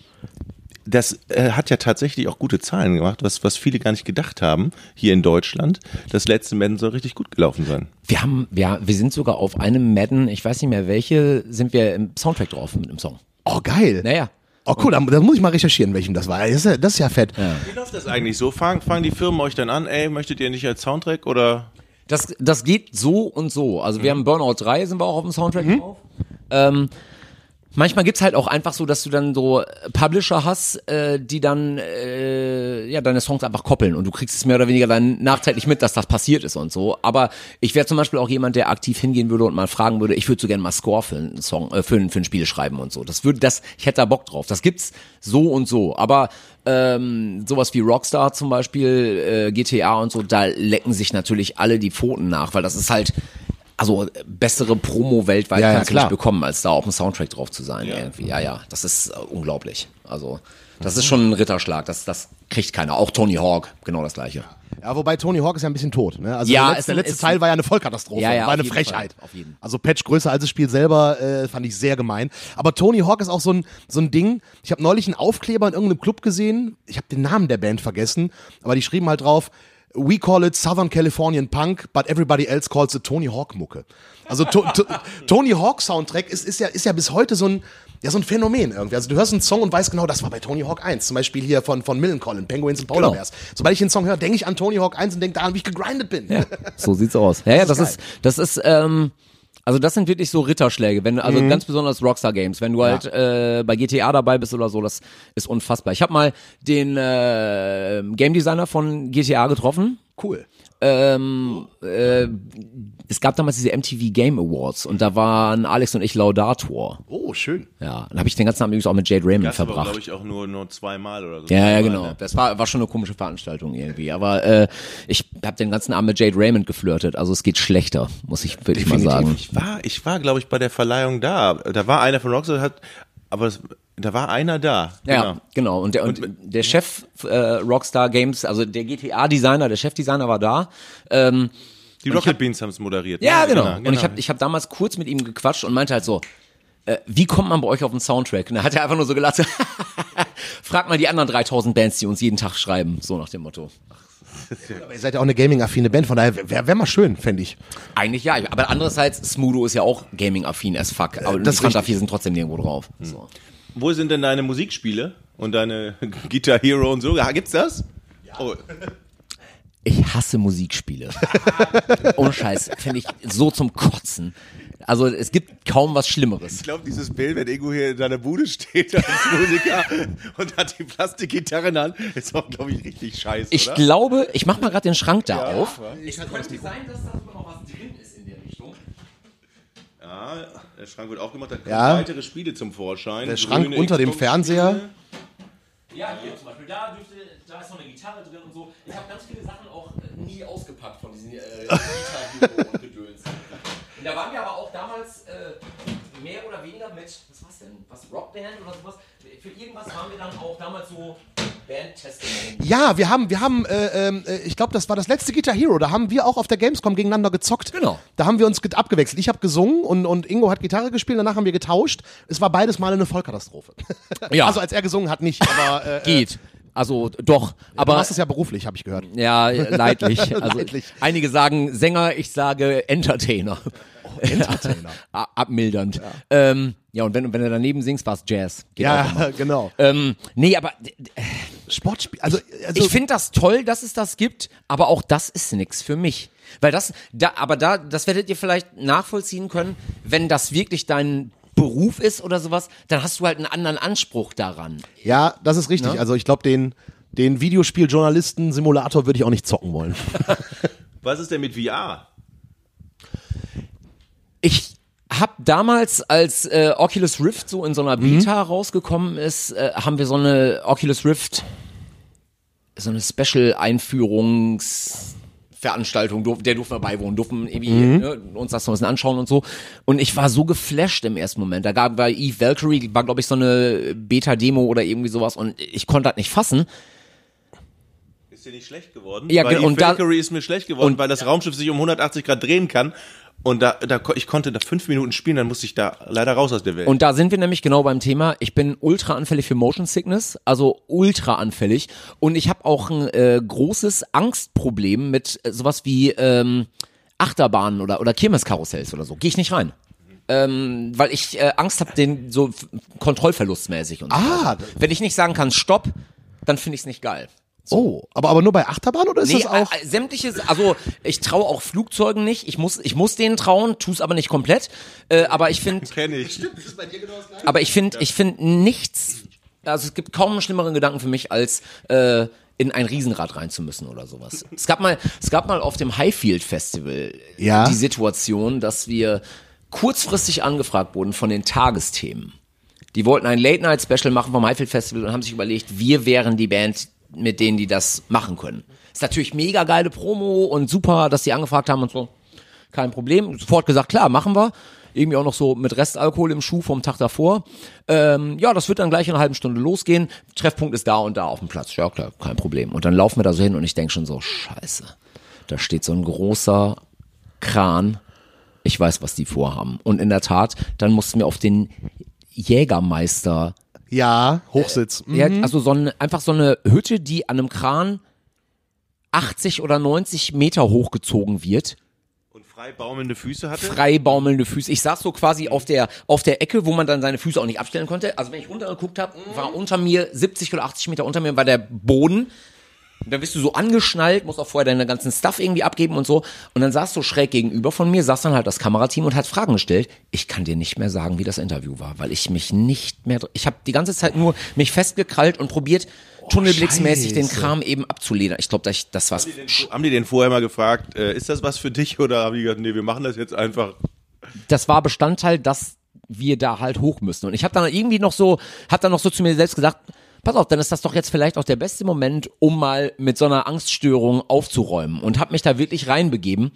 das äh, hat ja tatsächlich auch gute Zahlen gemacht, was, was viele gar nicht gedacht haben hier in Deutschland. Das letzte Madden soll richtig gut gelaufen sein. wir haben, ja, wir sind sogar auf einem Madden, ich weiß nicht mehr welche, sind wir im Soundtrack drauf mit einem Song. Oh, geil. Naja. Oh, cool, dann muss ich mal recherchieren, welchem das war. Das ist ja, das ist ja fett. Wie läuft das eigentlich so? Fangen, fangen die Firmen euch dann an, ey, möchtet ihr nicht als Soundtrack oder? Das, das geht so und so. Also wir haben Burnout 3, sind wir auch auf dem Soundtrack drauf. Ähm, manchmal gibt's halt auch einfach so, dass du dann so Publisher hast, äh, die dann äh, ja deine Songs einfach koppeln und du kriegst es mehr oder weniger dann nachträglich mit, dass das passiert ist und so. Aber ich wäre zum Beispiel auch jemand, der aktiv hingehen würde und mal fragen würde, ich würde so gerne mal Score für einen Song, äh, für, ein, für ein Spiel schreiben und so. Das würde, das, ich hätte da Bock drauf. Das gibt's so und so. Aber ähm, sowas wie Rockstar zum Beispiel, äh, GTA und so, da lecken sich natürlich alle die Pfoten nach, weil das ist halt also äh, bessere Promo weltweit Ja, ja, kannst du klar. nicht bekommen, als da auf dem Soundtrack drauf zu sein. Irgendwie. Ja, ja, das ist äh, unglaublich. Also das ist schon ein Ritterschlag. Das, das kriegt keiner. Auch Tony Hawk, genau das gleiche. Ja, wobei Tony Hawk ist ja ein bisschen tot. Ne? Also Ja, der letzte, ist der letzte ist Teil war ja eine Vollkatastrophe, Ja, ja, war eine Frechheit. Fall, auf jeden. Also Patch größer als das Spiel selber äh, fand ich sehr gemein. Aber Tony Hawk ist auch so ein so ein Ding. Ich habe neulich einen Aufkleber in irgendeinem Club gesehen. Ich habe den Namen der Band vergessen, aber die schrieben halt drauf. We call it Southern Californian Punk, but everybody else calls it Tony Hawk Mucke. Also to, to, Tony Hawk Soundtrack ist, ist ja ist ja bis heute so ein ja, so ein Phänomen irgendwie. Also du hörst einen Song und weißt genau, das war bei Tony Hawk 1. Zum Beispiel hier von, von Millencolin, Penguins und Polar Genau. Bears. Sobald ich den Song höre, denke ich an Tony Hawk 1 und denke daran, wie ich gegrindet bin. Ja, so sieht's aus. Ja, ja, das ist ist, das ist, ähm, also das sind wirklich so Ritterschläge, wenn also Mhm. ganz besonders Rockstar Games, wenn du halt äh, bei GTA dabei bist oder so, das ist unfassbar. Ich habe mal den äh, Game Designer von GTA getroffen. Cool. Ähm, äh, es gab damals diese MTV Game Awards und da waren Alex und ich Laudator. Oh, schön. Ja, dann habe ich den ganzen Abend übrigens auch mit Jade Raymond Das aber, verbracht. glaube ich, auch nur, nur zweimal oder so. Ja, ja, genau. ne? Das war, war schon eine komische Veranstaltung irgendwie. Aber äh, ich habe den ganzen Abend mit Jade Raymond geflirtet. Also es geht schlechter, muss ich wirklich mal sagen. Ich war, ich war, glaube ich, bei der Verleihung da. Da war einer von Rockstar, hat, aber es, da war einer da. Ja, genau. Und der, und der Chef äh, Rockstar Games, also der GTA-Designer, der Chefdesigner war da. Ähm, Die Rocket Beans haben es moderiert. ja, ne? genau. Und ich habe ich hab damals kurz mit ihm gequatscht und meinte halt so, äh, wie kommt man bei euch auf den Soundtrack? Und da hat er einfach nur so gelacht, frag mal die anderen 3000 Bands, die uns jeden Tag schreiben, so nach dem Motto. Aber ihr seid ja auch eine Gaming-affine Band, von daher wäre wär mal schön, fände ich. Eigentlich ja, aber andererseits, Smudo ist ja auch Gaming-affin as fuck, aber das die ist Fanta richtig. 4 sind trotzdem nirgendwo drauf. So. Wo sind denn deine Musikspiele und deine Guitar Hero und so? Ja, gibt's das? Oh, Ich hasse Musikspiele. Ohne Scheiß, finde ich so zum Kotzen. Also es gibt kaum was Schlimmeres. ich glaube, dieses Bild, wenn Ego hier in deiner Bude steht als Musiker und hat die Plastikgitarre in der Hand, ist auch, glaube ich, richtig scheiße, Ich oder? glaube, ich mach mal gerade den Schrank da Ja, auf. ja. Es könnte sein, dass da sogar noch was drin ist in der Richtung. Ja, der Schrank wird aufgemacht, da kommen Ja. weitere Spiele zum Vorschein. Der Schrank Grüne unter dem. Fernseher. Ja, hier zum Beispiel, da, dürfte, da ist noch eine Gitarre drin und so. Ich habe ganz viele Sachen auch äh, nie ausgepackt von diesen äh, Gitarre und Gedöns. Da waren wir aber auch damals äh, mehr oder weniger mit, was war's denn, was, Rockband oder sowas? Für irgendwas waren wir dann auch damals so Ja, wir haben, wir haben, äh, ähm, äh, ich glaube, das war das letzte Guitar Hero. Da haben wir auch auf der Gamescom gegeneinander gezockt. Genau. Da haben wir uns ge- abgewechselt. Ich habe gesungen und, und Ingo hat Gitarre gespielt. Danach haben wir getauscht. Es war beides mal eine Vollkatastrophe. Ja. Also als er gesungen hat, nicht. Aber äh, Geht. Also doch, du aber machst es ja beruflich, habe ich gehört. ja, leidlich. Also Leidlich. einige sagen Sänger, ich sage Entertainer. Entertainer. Abmildernd. Ja, ähm, ja und wenn, wenn du daneben singst, war es Jazz. Geht. Ja, genau. Ähm, nee, aber d- Sportspiel. Also, also ich finde das toll, dass es das gibt, aber auch das ist nix für mich. Weil das, da, aber da, das werdet ihr vielleicht nachvollziehen können, wenn das wirklich dein Beruf ist oder sowas, dann hast du halt einen anderen Anspruch daran. ja, das ist richtig. Ne? Also ich glaube, den, den Videospieljournalisten-Simulator würde ich auch nicht zocken wollen. Was ist denn mit VR? Ich hab damals, als äh, Oculus Rift so in so einer Beta rausgekommen ist, äh, haben wir so eine Oculus Rift, so eine Special-Einführungsveranstaltung, durf, der durften wir beiwohnen, durften irgendwie ne, uns das so ein bisschen anschauen und so. Und ich war so geflasht im ersten Moment. Da gab bei Eve Valkyrie, war glaube ich so eine Beta-Demo oder irgendwie sowas und ich konnte das nicht fassen. Ist dir nicht schlecht geworden? Ja, weil die und da- Valkyrie ist mir schlecht geworden, und- weil das Raumschiff sich um 180 Grad drehen kann. Und da, da, ich konnte da fünf Minuten spielen, dann musste ich da leider raus aus der Welt. Und da sind wir nämlich genau beim Thema. Ich bin ultra anfällig für Motion Sickness, also ultra anfällig. Und ich habe auch ein äh, großes Angstproblem mit äh, sowas wie ähm, Achterbahnen oder, oder Kirmeskarussells oder so. Gehe ich nicht rein. Ähm, weil ich äh, Angst habe, den so Kontrollverlustmäßig und so. Ah. Wenn ich nicht sagen kann, stopp, dann finde ich es nicht geil. Oh, aber, aber nur bei Achterbahn oder ist Nee, das auch? äh, sämtliches, also ich traue auch Flugzeugen nicht. Ich muss, ich muss denen trauen, tu's aber nicht komplett. Äh, aber ich finde, Kenn ich. aber ich finde, ich finde nichts, also es gibt kaum einen schlimmeren Gedanken für mich, als äh, in ein Riesenrad rein zu müssen oder sowas. Es gab mal, es gab mal auf dem Highfield Festival Ja. die Situation, dass wir kurzfristig angefragt wurden von den Tagesthemen. Die wollten ein Late-Night-Special machen vom Highfield Festival und haben sich überlegt, wir wären die Band, mit denen die das machen können. Ist natürlich mega geile Promo und super, dass die angefragt haben und so. Kein Problem. Sofort gesagt, klar, machen wir. Irgendwie auch noch so mit Restalkohol im Schuh vom Tag davor. Ähm, ja, das wird dann gleich in einer halben Stunde losgehen. Treffpunkt ist da und da auf dem Platz. Ja, klar, kein Problem. Und dann laufen wir da so hin und ich denk schon so, scheiße. Da steht so ein großer Kran. Ich weiß, was die vorhaben. Und in der Tat, dann mussten wir auf den Jägermeister Ja, Hochsitz. Mhm. ja, also so eine, einfach so eine Hütte, die an einem Kran 80 oder 90 Meter hochgezogen wird. Und frei baumelnde Füße hatte? Frei baumelnde Füße. Ich saß so quasi auf der, auf der Ecke, wo man dann seine Füße auch nicht abstellen konnte. Also wenn ich runtergeguckt habe, war unter mir 70 oder 80 Meter unter mir war der Boden. Und dann bist du so angeschnallt, musst auch vorher deine ganzen Stuff irgendwie abgeben und so. Und dann saß so schräg gegenüber von mir, saß dann halt das Kamerateam und hat Fragen gestellt. Ich kann dir nicht mehr sagen, wie das Interview war, weil ich mich nicht mehr, ich habe die ganze Zeit nur mich festgekrallt und probiert, tunnelblicksmäßig den. Kram eben abzuledern. Ich glaube, das, das war's. Haben die den vorher mal gefragt, äh, ist das was für dich? Oder haben die gesagt, nee, wir machen das jetzt einfach. das war Bestandteil, dass wir da halt hoch müssen. Und ich habe dann irgendwie noch so, hab dann noch so zu mir selbst gesagt, pass auf, dann ist das doch jetzt vielleicht auch der beste Moment, um mal mit so einer Angststörung aufzuräumen. Und habe mich da wirklich reinbegeben.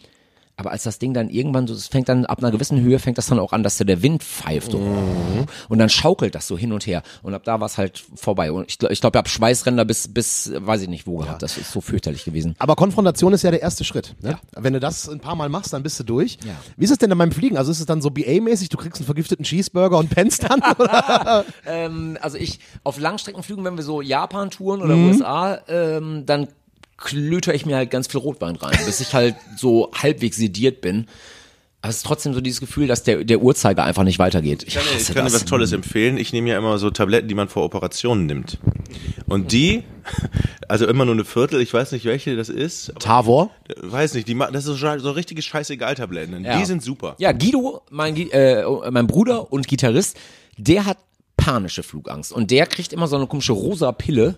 Aber als das Ding dann irgendwann so, es fängt dann ab einer gewissen Höhe, fängt das dann auch an, dass da der Wind pfeift. So. Und dann schaukelt das so hin und her. Und ab da war es halt vorbei. Und ich, ich glaube, ich habe Schweißränder bis, bis, weiß ich nicht wo gehabt. Das ist so fürchterlich gewesen. Aber Konfrontation ist ja der erste Schritt. Ne? Wenn du das ein paar Mal machst, dann bist du durch. Ja. Wie ist es denn dann beim Fliegen? Also ist es dann so BA-mäßig, du kriegst einen vergifteten Cheeseburger und pennst dann? Ähm, also ich, auf Langstreckenflügen, wenn wir so Japan touren oder USA, ähm, dann klöter ich mir halt ganz viel Rotwein rein, bis ich halt so halbwegs sediert bin. Aber es ist trotzdem so dieses Gefühl, dass der, der Uhrzeiger einfach nicht weitergeht. Ich kann, dir- ich kann dir was Tolles empfehlen. Ich nehme ja immer so Tabletten, die man vor Operationen nimmt. Und die, also immer nur eine Viertel, ich weiß nicht, welche das ist. Tavor? Weiß nicht, die das ist so, so richtige Scheißegal-Tabletten. Ja. Die sind super. Ja, Guido, mein, äh, mein Bruder und Gitarrist, der hat panische Flugangst. Und der kriegt immer so eine komische rosa Pille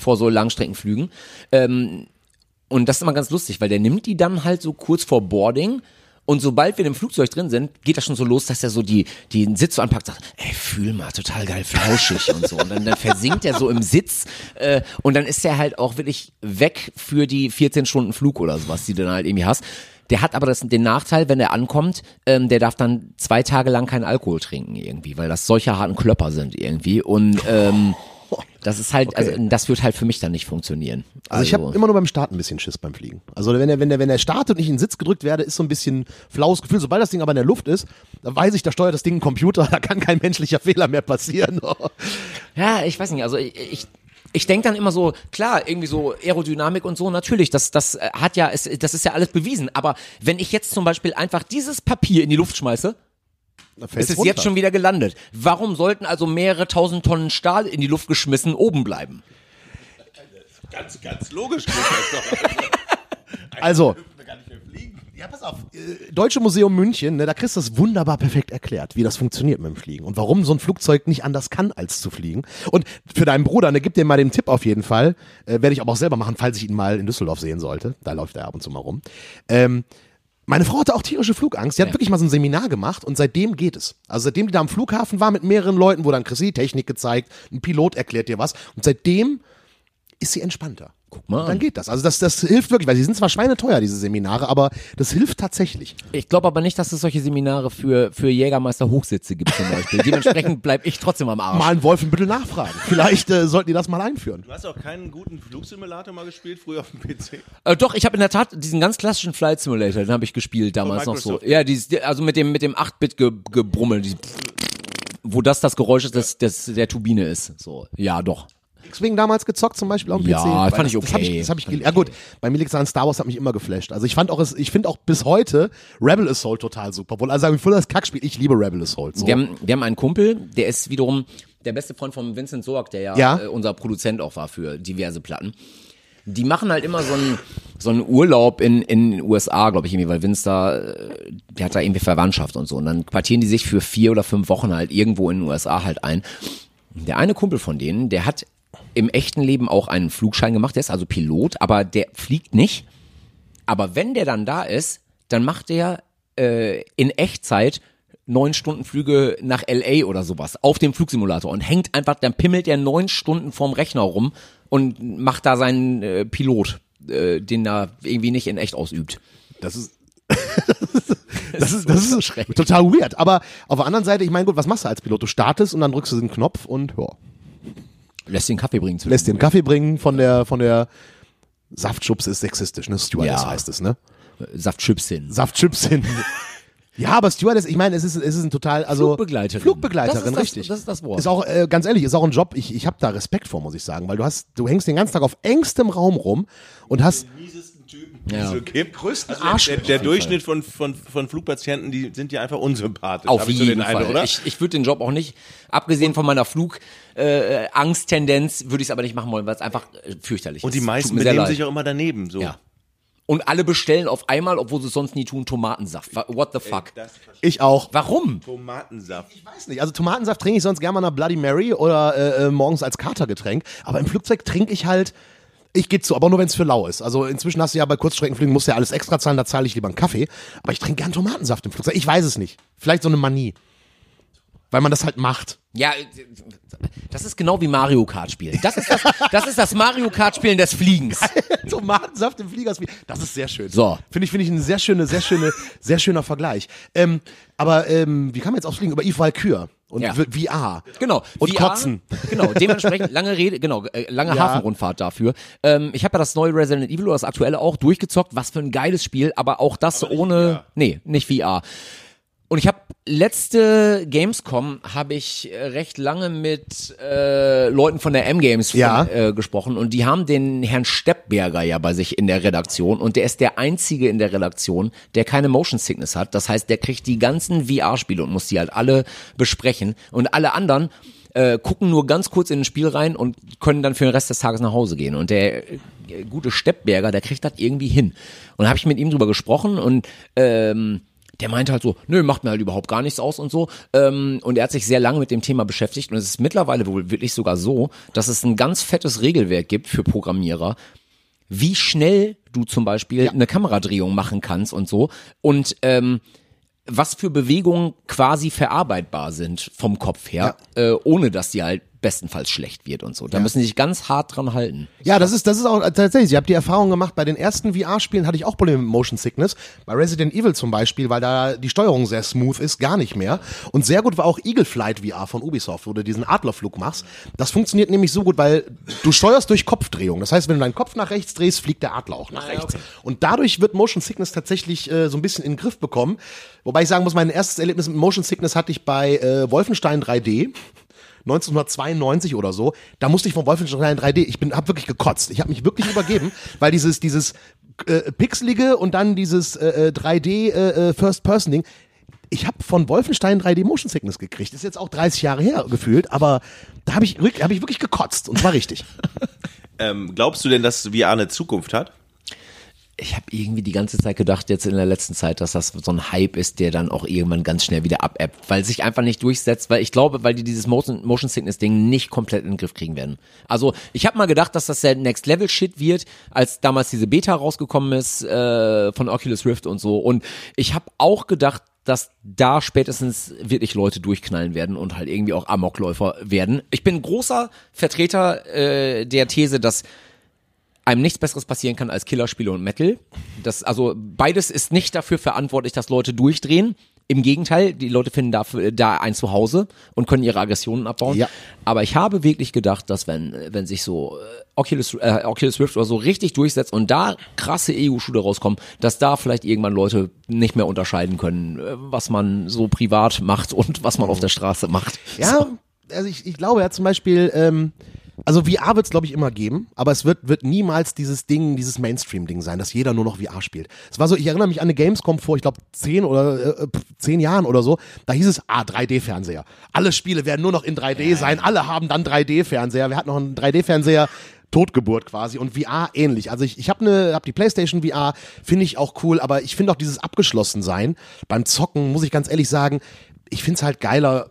vor so Langstreckenflügen. Ähm, und das ist immer ganz lustig, weil der nimmt die dann halt so kurz vor Boarding. Und sobald wir im Flugzeug drin sind, geht das schon so los, dass er so die, die den Sitz so anpackt, sagt, ey, fühl mal, total geil, flauschig und so. Und dann, dann versinkt er so im Sitz, äh, und dann ist er halt auch wirklich weg für die 14 Stunden Flug oder sowas, die du dann halt irgendwie hast. Der hat aber das, den Nachteil, wenn er ankommt, ähm, der darf dann zwei Tage lang keinen Alkohol trinken irgendwie, weil das solche harten Klöpper sind irgendwie. Und ähm, Das ist halt, also das wird halt für mich dann nicht funktionieren. Also ich habe immer nur beim Starten ein bisschen Schiss beim Fliegen. Also wenn er, wenn er, wenn er startet und ich in den Sitz gedrückt werde, ist so ein bisschen flaues Gefühl. Sobald das Ding aber in der Luft ist, dann weiß ich, da steuert das Ding ein Computer, da kann kein menschlicher Fehler mehr passieren. Ja, ich weiß nicht, also ich, ich ich denke dann immer so, klar, irgendwie so Aerodynamik und so, natürlich, das, das äh, hat ja, das ist ja alles bewiesen. Aber wenn ich jetzt zum Beispiel einfach dieses Papier in die Luft schmeiße, Ist es runter. jetzt schon wieder gelandet. Warum sollten also mehrere tausend Tonnen Stahl in die Luft geschmissen oben bleiben? Ganz, ganz logisch. geht das doch. Also, Dürfen wir gar nicht mehr fliegen. Ja, pass auf. Äh, Deutsche Museum München, ne, da kriegst du das wunderbar perfekt erklärt, wie das funktioniert mit dem Fliegen und warum so ein Flugzeug nicht anders kann, als zu fliegen. Und für deinen Bruder, ne, gib dir mal den Tipp auf jeden Fall. Äh, Werde ich aber auch selber machen, falls ich ihn mal in Düsseldorf sehen sollte. Da läuft er ab und zu mal rum. Ähm, meine Frau hatte auch tierische Flugangst. Die hat wirklich mal so ein Seminar gemacht und seitdem geht es. Also seitdem die da am Flughafen war mit mehreren Leuten, wo dann Chris die Technik gezeigt, ein Pilot erklärt dir was und seitdem ist sie entspannter. Guck mal dann an. geht das. Also das, das hilft wirklich, weil sie sind zwar schweineteuer, diese Seminare, aber das hilft tatsächlich. Ich glaube aber nicht, dass es solche Seminare für, für Jägermeister Hochsitze gibt zum Beispiel. Dementsprechend bleibe ich trotzdem am Arsch. Mal in Wolfenbüttel nachfragen. Vielleicht äh, sollten die das mal einführen. Du hast auch keinen guten Flugsimulator mal gespielt, früher auf dem PC? Äh, doch, ich habe in der Tat diesen ganz klassischen Flight Simulator, den habe ich gespielt damals noch so. Ja, dieses, also mit dem mit dem 8-Bit ge, gebrummel, dieses, wo das das Geräusch ist, das, das der Turbine ist. So, ja, doch. X-Wing damals gezockt, zum Beispiel auf dem Ja, PC. fand Weil ich das, Das hab ich, okay. das hab ich, gel- ja gut, bei mir liegt es an Star Wars hat mich immer geflasht. Also ich fand auch, es, ich finde auch bis heute Rebel Assault total super. Obwohl, also wie voll das Kackspiel, ich liebe Rebel Assault. So. Wir haben, wir haben einen Kumpel, der ist wiederum der beste Freund von Vincent Sorg, der ja, Ja. Äh, unser Produzent auch war für diverse Platten. Die machen halt immer so einen so einen Urlaub in in den USA, glaube ich, irgendwie, weil Vince da, äh, der hat da irgendwie Verwandtschaft und so. Und dann quartieren die sich für vier oder fünf Wochen halt irgendwo in den USA halt ein. Der eine Kumpel von denen, der hat im echten Leben auch einen Flugschein gemacht, der ist also Pilot, aber der fliegt nicht. Aber wenn der dann da ist, dann macht der äh, in Echtzeit neun Stunden Flüge nach LA oder sowas auf dem Flugsimulator und hängt einfach, dann pimmelt er neun Stunden vorm Rechner rum und macht da seinen äh, Pilot, äh, den er irgendwie nicht in echt ausübt. Das ist. Das ist, das ist total weird. Aber auf der anderen Seite, ich meine, gut, was machst du als Pilot? Du startest und dann drückst du den Knopf und ja, Lässt den Kaffee bringen lässt einen Kaffee bringen von der, von der Saftschubs ist sexistisch, ne? Stewardess Ja. heißt es, ne? Saftchips hin. Saftchips hin. Ja, aber Stewardess, ich meine, es ist, es ist ein total, also Flugbegleiterin. Flugbegleiterin, Das das- richtig. das ist das Wort. Ist auch, äh, ganz ehrlich, ist auch ein Job. Ich, ich habe da Respekt vor, muss ich sagen, weil du hast, du hängst den ganzen Tag auf engstem Raum rum und hast, Typen, Ja. die es so gibt. Größten also der, Arschloch der, der Durchschnitt von, von, von Flugpatienten, die sind ja einfach unsympathisch. Auf ich jeden Fall. Oder? Ich, ich würde den Job auch nicht, abgesehen von meiner Flugangsttendenz, äh, Angsttendenz, würde ich es aber nicht machen wollen, weil es einfach äh, fürchterlich Und die ist. meisten benehmen leid. sich auch immer daneben. So. Ja. Und alle bestellen auf einmal, obwohl sie es sonst nie tun, Tomatensaft. What the fuck? Das ich auch. Warum? Tomatensaft. Ich weiß nicht, also Tomatensaft trinke ich sonst gerne mal einer Bloody Mary oder äh, äh, morgens als Katergetränk, aber im Flugzeug trinke ich halt, ich gebe zu, aber nur wenn es für lau ist. Also inzwischen hast du ja bei Kurzstreckenflügen, musst du ja alles extra zahlen, da zahle ich lieber einen Kaffee, aber ich trinke gern Tomatensaft im Flugzeug. Ich weiß es nicht. Vielleicht so eine Manie. Weil man das halt macht. Ja, äh, das ist genau wie Mario Kart spielen. Das ist das, das, ist das Mario Kart spielen des Fliegens. Tomatensaft im Flieger, wie- das ist sehr schön. So. Finde ich, finde ich ein sehr schöne, sehr schöne, sehr schöner Vergleich. Ähm, aber ähm, wie kann man jetzt aufs Fliegen? Über Eve Valkyr und Ja. VR. Genau. Und VR, kotzen. Genau, dementsprechend lange Rede, genau, äh, lange Ja. Hafenrundfahrt dafür. Ähm, ich habe ja das neue Resident Evil oder das aktuelle auch durchgezockt. Was für ein geiles Spiel, aber auch das ohne, nee, nicht VR. Und ich habe letzte Gamescom habe ich äh, recht lange mit äh, Leuten von der M Games von, Ja. äh, gesprochen und die haben den Herrn Steppberger ja bei sich in der Redaktion und der ist der einzige in der Redaktion, der keine Motion Sickness hat. Das heißt, der kriegt die ganzen VR-Spiele und muss die halt alle besprechen und alle anderen äh, gucken nur ganz kurz in ein Spiel rein und können dann für den Rest des Tages nach Hause gehen. Und der äh, gute Steppberger, der kriegt das irgendwie hin. Und da habe ich mit ihm drüber gesprochen und ähm, der meinte halt so, nö, macht mir halt überhaupt gar nichts aus und so. Ähm, und er hat sich sehr lange mit dem Thema beschäftigt. Und es ist mittlerweile wohl wirklich sogar so, dass es ein ganz fettes Regelwerk gibt für Programmierer, wie schnell du zum Beispiel eine Kameradrehung machen kannst und so. Und ähm, was für Bewegungen quasi verarbeitbar sind vom Kopf her, äh, ohne dass die halt bestenfalls schlecht wird und so. Da müssen sie sich ganz hart dran halten. Ja, das ist, das ist auch tatsächlich. Ich habe die Erfahrung gemacht, bei den ersten VR-Spielen hatte ich auch Probleme mit Motion Sickness. Bei Resident Evil zum Beispiel, weil da die Steuerung sehr smooth ist, gar nicht mehr. Und sehr gut war auch Eagle Flight VR von Ubisoft, wo du diesen Adlerflug machst. Das funktioniert nämlich so gut, weil du steuerst durch Kopfdrehung. Das heißt, wenn du deinen Kopf nach rechts drehst, fliegt der Adler auch nach rechts. Und dadurch wird Motion Sickness tatsächlich äh, so ein bisschen in den Griff bekommen. Wobei ich sagen muss, mein erstes Erlebnis mit Motion Sickness hatte ich bei äh, Wolfenstein 3D. 1992 oder so, da musste ich von Wolfenstein 3D, ich bin, hab wirklich gekotzt. Ich habe mich wirklich übergeben, weil dieses, dieses äh, pixelige und dann dieses äh, 3D äh, First-Person-Ding, ich habe von Wolfenstein 3D Motion Sickness gekriegt. Ist jetzt auch 30 Jahre her gefühlt, aber da habe ich, hab ich wirklich gekotzt und zwar richtig. Ähm, glaubst du denn, dass VR eine Zukunft hat? Ich habe irgendwie die ganze Zeit gedacht, jetzt in der letzten Zeit, dass das so ein Hype ist, der dann auch irgendwann ganz schnell wieder abebbt, weil sich einfach nicht durchsetzt, weil ich glaube, weil die dieses Motion, Motion Sickness Ding nicht komplett in den Griff kriegen werden. Also ich habe mal gedacht, dass das der Next Level Shit wird, als damals diese Beta rausgekommen ist äh, von Oculus Rift und so. Und ich habe auch gedacht, dass da spätestens wirklich Leute durchknallen werden und halt irgendwie auch Amokläufer werden. Ich bin großer Vertreter äh, der These, dass einem nichts Besseres passieren kann als Killerspiele und Metal. Das, also beides ist nicht dafür verantwortlich, dass Leute durchdrehen. Im Gegenteil, die Leute finden dafür, da ein Zuhause und können ihre Aggressionen abbauen. Ja. Aber ich habe wirklich gedacht, dass wenn, wenn sich so äh, Oculus, äh, Oculus Rift oder so richtig durchsetzt und da krasse EU-Shooter rauskommen, dass da vielleicht irgendwann Leute nicht mehr unterscheiden können, äh, was man so privat macht und was man auf der Straße macht. Ja, also ich, ich glaube ja zum Beispiel, ähm, also VR wird es, glaube ich, immer geben, aber es wird, wird niemals dieses Ding, dieses Mainstream-Ding sein, dass jeder nur noch VR spielt. Es war so, ich erinnere mich an eine Gamescom vor, ich glaube, zehn oder äh, zehn Jahren oder so, da hieß es, ah, 3D-Fernseher. Alle Spiele werden nur noch in 3D sein, alle haben dann 3D-Fernseher. Wir hatten noch einen 3D-Fernseher, Totgeburt quasi und VR ähnlich. Also ich, ich habe ne, hab die PlayStation VR, finde ich auch cool, aber ich finde auch dieses Abgeschlossensein beim Zocken, muss ich ganz ehrlich sagen, ich finde es halt geiler,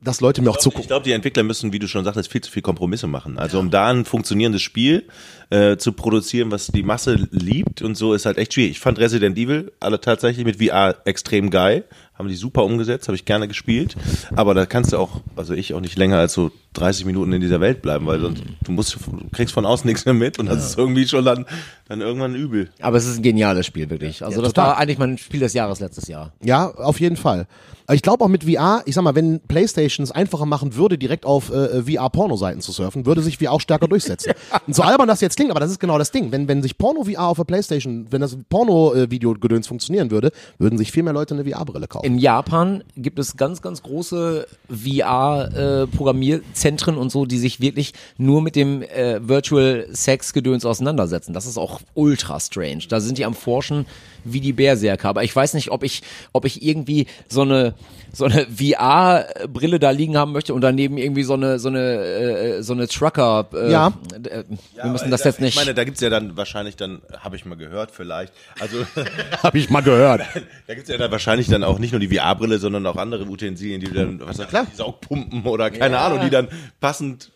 dass Leute mir auch Ich zugucken. glaube, die Entwickler müssen, wie du schon sagtest, viel zu viel Kompromisse machen. Also um da ein funktionierendes Spiel äh, zu produzieren, was die Masse liebt und so, ist halt echt schwierig. Ich fand Resident Evil alle tatsächlich mit VR extrem geil. Haben die super umgesetzt, habe ich gerne gespielt. Aber da kannst du auch, also ich auch nicht länger als so 30 Minuten in dieser Welt bleiben, weil sonst du musst, du kriegst von außen nichts mehr mit und das ist irgendwie schon dann, dann irgendwann übel. Aber es ist ein geniales Spiel, wirklich. Also Ja, das total. war eigentlich mein Spiel des Jahres letztes Jahr. Ja, auf jeden Fall. Aber ich glaube auch mit VR, ich sag mal, wenn PlayStation es einfacher machen würde, direkt auf äh, VR-Porno-Seiten zu surfen, würde sich VR auch stärker durchsetzen. Und so albern das jetzt klingt, aber das ist genau das Ding. Wenn, wenn sich Porno-VR auf der PlayStation, wenn das Porno-Video-Gedöns funktionieren würde, würden sich viel mehr Leute eine VR-Brille kaufen. In Japan gibt es ganz, ganz große VR-Programmierzentren und so, die sich wirklich nur mit dem äh, Virtual Sex-Gedöns auseinandersetzen. Das ist auch ultra strange. Da sind die am Forschen wie die Berserker. Aber ich weiß nicht, ob ich, ob ich irgendwie so eine, so eine VR-Brille da liegen haben möchte und daneben irgendwie so eine, so eine, äh, so eine Trucker. Äh, Ja. Äh, wir müssen das jetzt nicht. Ich meine, da gibt's ja dann wahrscheinlich dann, habe ich mal gehört vielleicht, also Habe ich mal gehört. da gibt's ja dann wahrscheinlich dann auch nicht nur die VR-Brille, sondern auch andere Utensilien, die dann, was sagt klar. die Saugpumpen oder keine Ahnung, die dann passend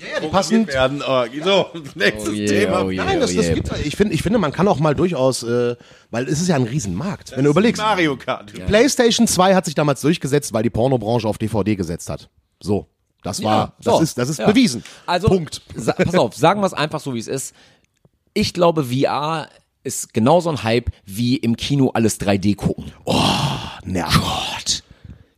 ja, die passend- werden. Oh, so, nächstes Oh je, Thema. oh je. Nein, das, das je. gibt's. Ich finde, ich finde, man kann auch mal durchaus, äh, weil es ist ja ein Riesenmarkt. Wenn du überlegst, Mario Kart. PlayStation 2 hat sich damals durchgesetzt, weil die Pornobranche auf DVD gesetzt hat. So. Das war, so. das ist, das ist Ja. bewiesen. Also, Punkt. Sa pass auf, sagen wir es einfach so, wie es ist. Ich glaube, VR ist genauso ein Hype wie im Kino alles 3D gucken. Nerv. Gott.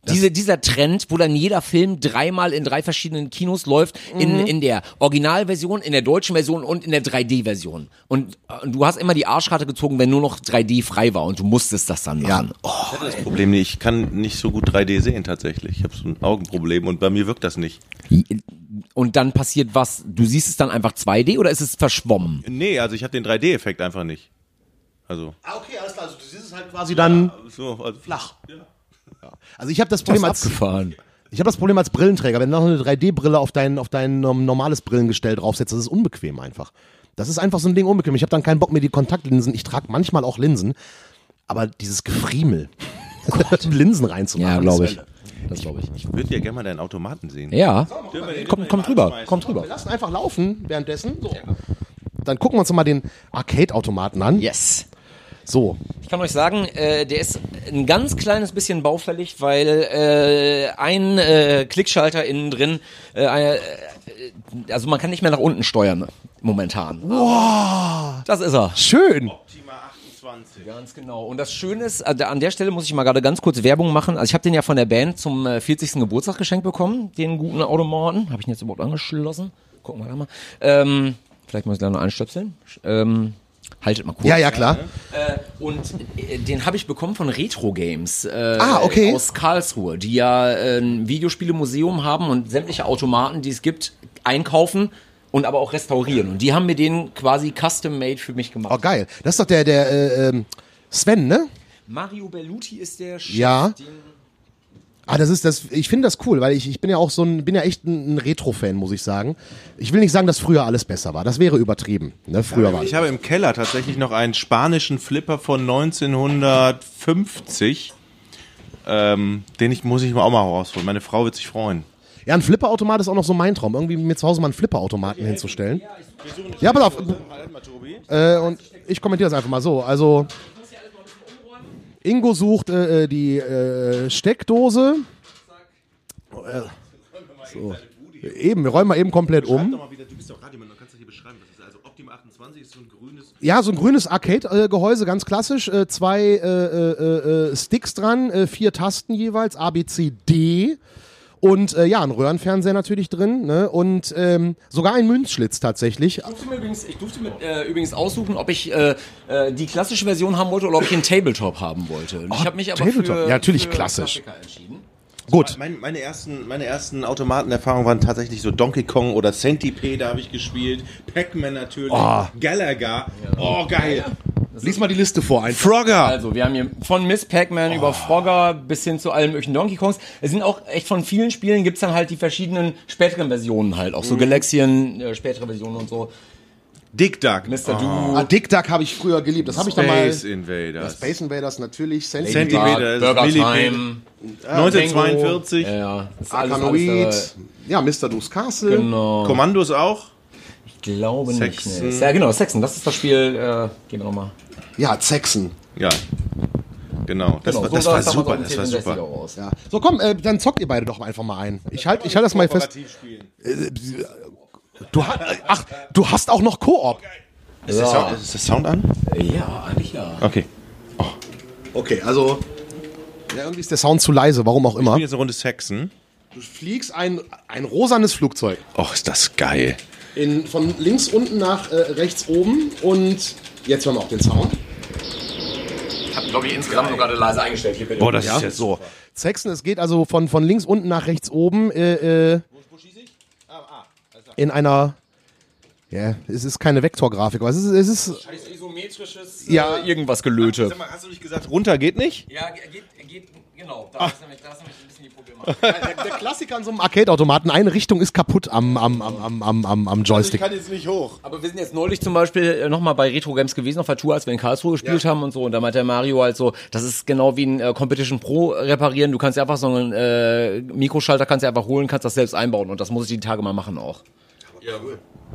Diese, dieser Trend, wo dann jeder Film dreimal in drei verschiedenen Kinos läuft, in, in der Originalversion, in der deutschen Version und in der 3D-Version. Und äh, du hast immer die Arschkarte gezogen, wenn nur noch 3D frei war und du musstest das dann Ja. machen. Oh, Ich hatte das Problem nicht, ich kann nicht so gut 3D sehen tatsächlich. Ich habe so ein Augenproblem und bei mir wirkt das nicht. Und dann passiert was? Du siehst es dann einfach 2D oder ist es verschwommen? Nee, also ich habe den 3D-Effekt einfach nicht. Also, Ah, okay, alles klar. Also du siehst es halt quasi dann so, also flach. Also ich habe das Problem als abgefahren. ich habe das Problem als Brillenträger, wenn du noch eine 3D-Brille auf dein auf dein ähm, normales Brillengestell draufsetzt, das ist unbequem einfach. Das ist einfach so ein Ding unbequem. Ich habe dann keinen Bock mehr die Kontaktlinsen. Ich trage manchmal auch Linsen, aber dieses Gefriemel, Linsen reinzumachen. Ja, glaube ich. Das glaube ich. ich würde ja gerne mal deinen Automaten sehen. Ja. Dürfen wir den- Kommt, kommt rüber, kommt rüber. Wir lassen einfach laufen währenddessen. So. Dann gucken wir uns mal den Arcade-Automaten an. Yes. So. Ich kann euch sagen, äh, der ist ein ganz kleines bisschen baufällig, weil äh, ein äh, Klickschalter innen drin, äh, äh, also man kann nicht mehr nach unten steuern momentan. Wow. Das ist er. Schön. Optima 28. Ganz genau. Und das Schöne ist, äh, an der Stelle muss ich mal gerade ganz kurz Werbung machen. Also ich habe den ja von der Band zum äh, 40. Geburtstag geschenkt bekommen, den guten Automaten. Habe ich ihn jetzt überhaupt angeschlossen? Gucken wir da mal. Ähm, vielleicht muss ich da noch einstöpseln. Ähm, haltet mal kurz. Ja, ja, klar. Äh, und äh, den habe ich bekommen von Retro Games äh, Ah, okay. aus Karlsruhe, die ja ein Videospielemuseum haben und sämtliche Automaten, die es gibt, einkaufen und aber auch restaurieren. Und die haben mir den quasi custom made für mich gemacht. Oh, geil. Das ist doch der, der äh, ähm, Sven, ne? Mario Belluti ist der Chef. Ja. Den, Ah, das ist das. Ich finde das cool, weil ich, ich bin ja auch so ein, bin ja echt ein, ein Retro-Fan, muss ich sagen. Ich will nicht sagen, dass früher alles besser war. Das wäre übertrieben. Ne? Früher war. Ich habe im Keller tatsächlich noch einen spanischen Flipper von 1950. Ähm, den ich, muss ich auch mal rausholen. Meine Frau wird sich freuen. Ja, ein Flipperautomat ist auch noch so mein Traum, irgendwie mir zu Hause mal einen Flipperautomaten hinzustellen. Ja, pass auf. Äh, und ich kommentiere das einfach mal so. Also Ingo sucht äh, äh, die äh, Steckdose. Äh, so. Eben, wir räumen mal eben komplett um. wieder, du bist doch Radiomann, du kannst das hier beschreiben. Das ist also Optima 28 ist so ein grünes. Ja, so ein grünes Arcade-Gehäuse, ganz klassisch. Äh, zwei äh, äh, äh, Sticks dran, vier Tasten jeweils, A, B, C, D. Und äh, ja, ein Röhrenfernseher natürlich drin. Ne? Und ähm, sogar ein Münzschlitz tatsächlich. Ich durfte mir übrigens, ich durfte mir äh, übrigens aussuchen, ob ich äh, äh, die klassische Version haben wollte oder ob ich einen Tabletop haben wollte. Und ich habe mich aber Tabletop. für, Ja, natürlich für klassisch. Klassiker entschieden. Gut. Mein, meine, ersten, meine ersten Automatenerfahrungen waren tatsächlich so Donkey Kong oder Centipede habe ich gespielt. Pac-Man natürlich. Galaga. Oh, geil. Lies mal die Liste vor einfach. Frogger. Also, wir haben hier von Miss Pac-Man über Frogger bis hin zu allen möglichen Donkey Kongs. Es sind auch echt von vielen Spielen gibt's dann halt die verschiedenen späteren Versionen halt. Auch so Galaxien, äh, spätere Versionen und so. Dick Duck. Mr. Oh. Ah, Dick Duck habe ich früher geliebt. Das habe ich dann mal. Space Invaders. Space Invaders natürlich. Centimeter. Centimeter. das ist Burger Millipede. Time. 1942. Ja, ja. Arkanoid. Ja, Mr. Do's Castle. äh, genau. Kommandos auch. Ich glaube nicht. Sexen. Nee. Ja, genau, Sexen. Das ist das Spiel. Äh, gehen wir nochmal. Ja, Zexen. Ja. Genau. Das, Genau, war, so das sah war super. Das war 64er super. aus. Ja. So, komm, äh, dann zockt ihr beide doch einfach mal ein. Ich halte ich halt das mal fest. Du, ha ach, du hast auch noch Koop. Ist, der Sound, ist der Sound an? Ja, eigentlich ja. Okay. Okay, also. Ja, irgendwie ist der Sound zu leise, warum auch Ich immer. spiele jetzt eine Runde Saxon. Du fliegst ein, ein rosanes Flugzeug. Och, ist das geil. In, von links unten nach äh, rechts oben und jetzt hören wir auch den Sound. Ich habe, glaube ich, insgesamt nur gerade leise eingestellt. Hier bitte. Boah, das ist ja so. Sexen, es geht also von, von links unten nach rechts oben äh, äh, in einer. Ja, es ist keine Vektorgrafik, aber es ist, es ist Scheiß isometrisches Ja. äh, irgendwas gelöte. Mal, hast du nicht gesagt, runter geht nicht? Ja, geht, geht, genau. Da ist, nämlich, da ist nämlich ein bisschen die Probleme. der, der Klassiker an so einem Arcade-Automaten. Eine Richtung ist kaputt am, am, am, am, am, am, am Joystick. jetzt nicht hoch. Aber wir sind jetzt neulich zum Beispiel nochmal bei Retro Games gewesen auf der Tour, als wir in Karlsruhe gespielt haben und so. Und da meinte der Mario halt so, das ist genau wie ein äh, Competition Pro reparieren. Du kannst ja einfach so einen äh, Mikroschalter kannst du einfach holen, kannst das selbst einbauen. Und das muss ich die Tage mal machen auch.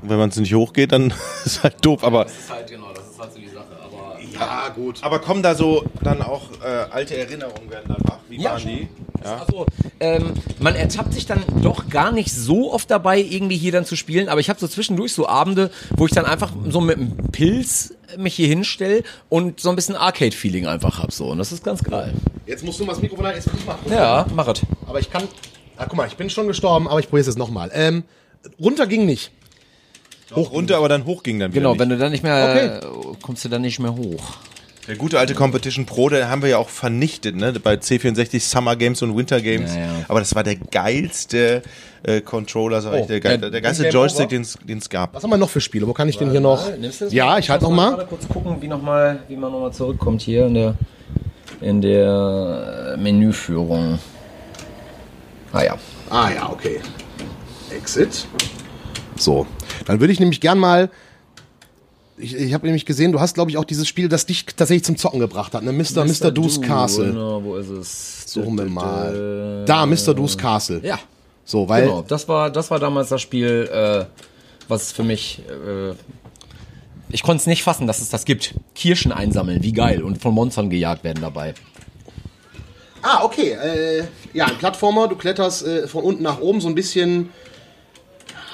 Wenn man es nicht hochgeht, dann ist halt doof. Aber, Das ist halt, genau, das ist halt so die Sache. Aber Ja, gut. aber kommen da so dann auch äh, alte Erinnerungen werden dann wach? Wie Ja, waren die? Ja. Also, ähm, man ertappt sich dann doch gar nicht so oft dabei, irgendwie hier dann zu spielen, aber ich habe so zwischendurch so Abende, wo ich dann einfach so mit einem Pilz mich hier hinstelle und so ein bisschen Arcade-Feeling einfach hab so. Und das ist ganz geil. Jetzt musst du mal das Mikrofon halten, jetzt muss ich machen. Ja, mach es. Aber ich kann. Ah, guck mal, ich bin schon gestorben, aber ich probiere es jetzt nochmal. Ähm, runter ging nicht. Hoch runter, aber dann hoch ging dann wieder Genau, nicht. wenn du dann nicht mehr, äh, kommst du dann nicht mehr hoch. Der gute alte Competition Pro, den haben wir ja auch vernichtet, ne? Bei C64 Summer Games und Winter Games. Ja, ja. Aber das war der geilste äh, Controller, sag ich, Oh, der, geil, ja, der geilste Joystick, den es gab. Was haben wir noch für Spiele? Wo kann ich den hier noch? Ja, ich halte noch mal. Gerade kurz gucken, wie, noch mal, wie man nochmal zurückkommt hier in der, in der äh, Menüführung. Ah ja. Ah ja, okay. Exit. So, dann würde ich nämlich gern mal. Ich, ich habe nämlich gesehen, du hast, glaube ich, auch dieses Spiel, das dich tatsächlich zum Zocken gebracht hat, ne? Mr. Mr. Do's Castle. Genau, wo ist es? Suchen wir mal. Da, Mr. Do's Castle. Ja, So, weil. genau. Das war, das war damals das Spiel, äh, was für mich äh, ich konnte es nicht fassen, dass es das gibt. Kirschen einsammeln, wie geil. Und von Monstern gejagt werden dabei. Ah, okay. Äh, ja, ein Plattformer, du kletterst äh, von unten nach oben so ein bisschen.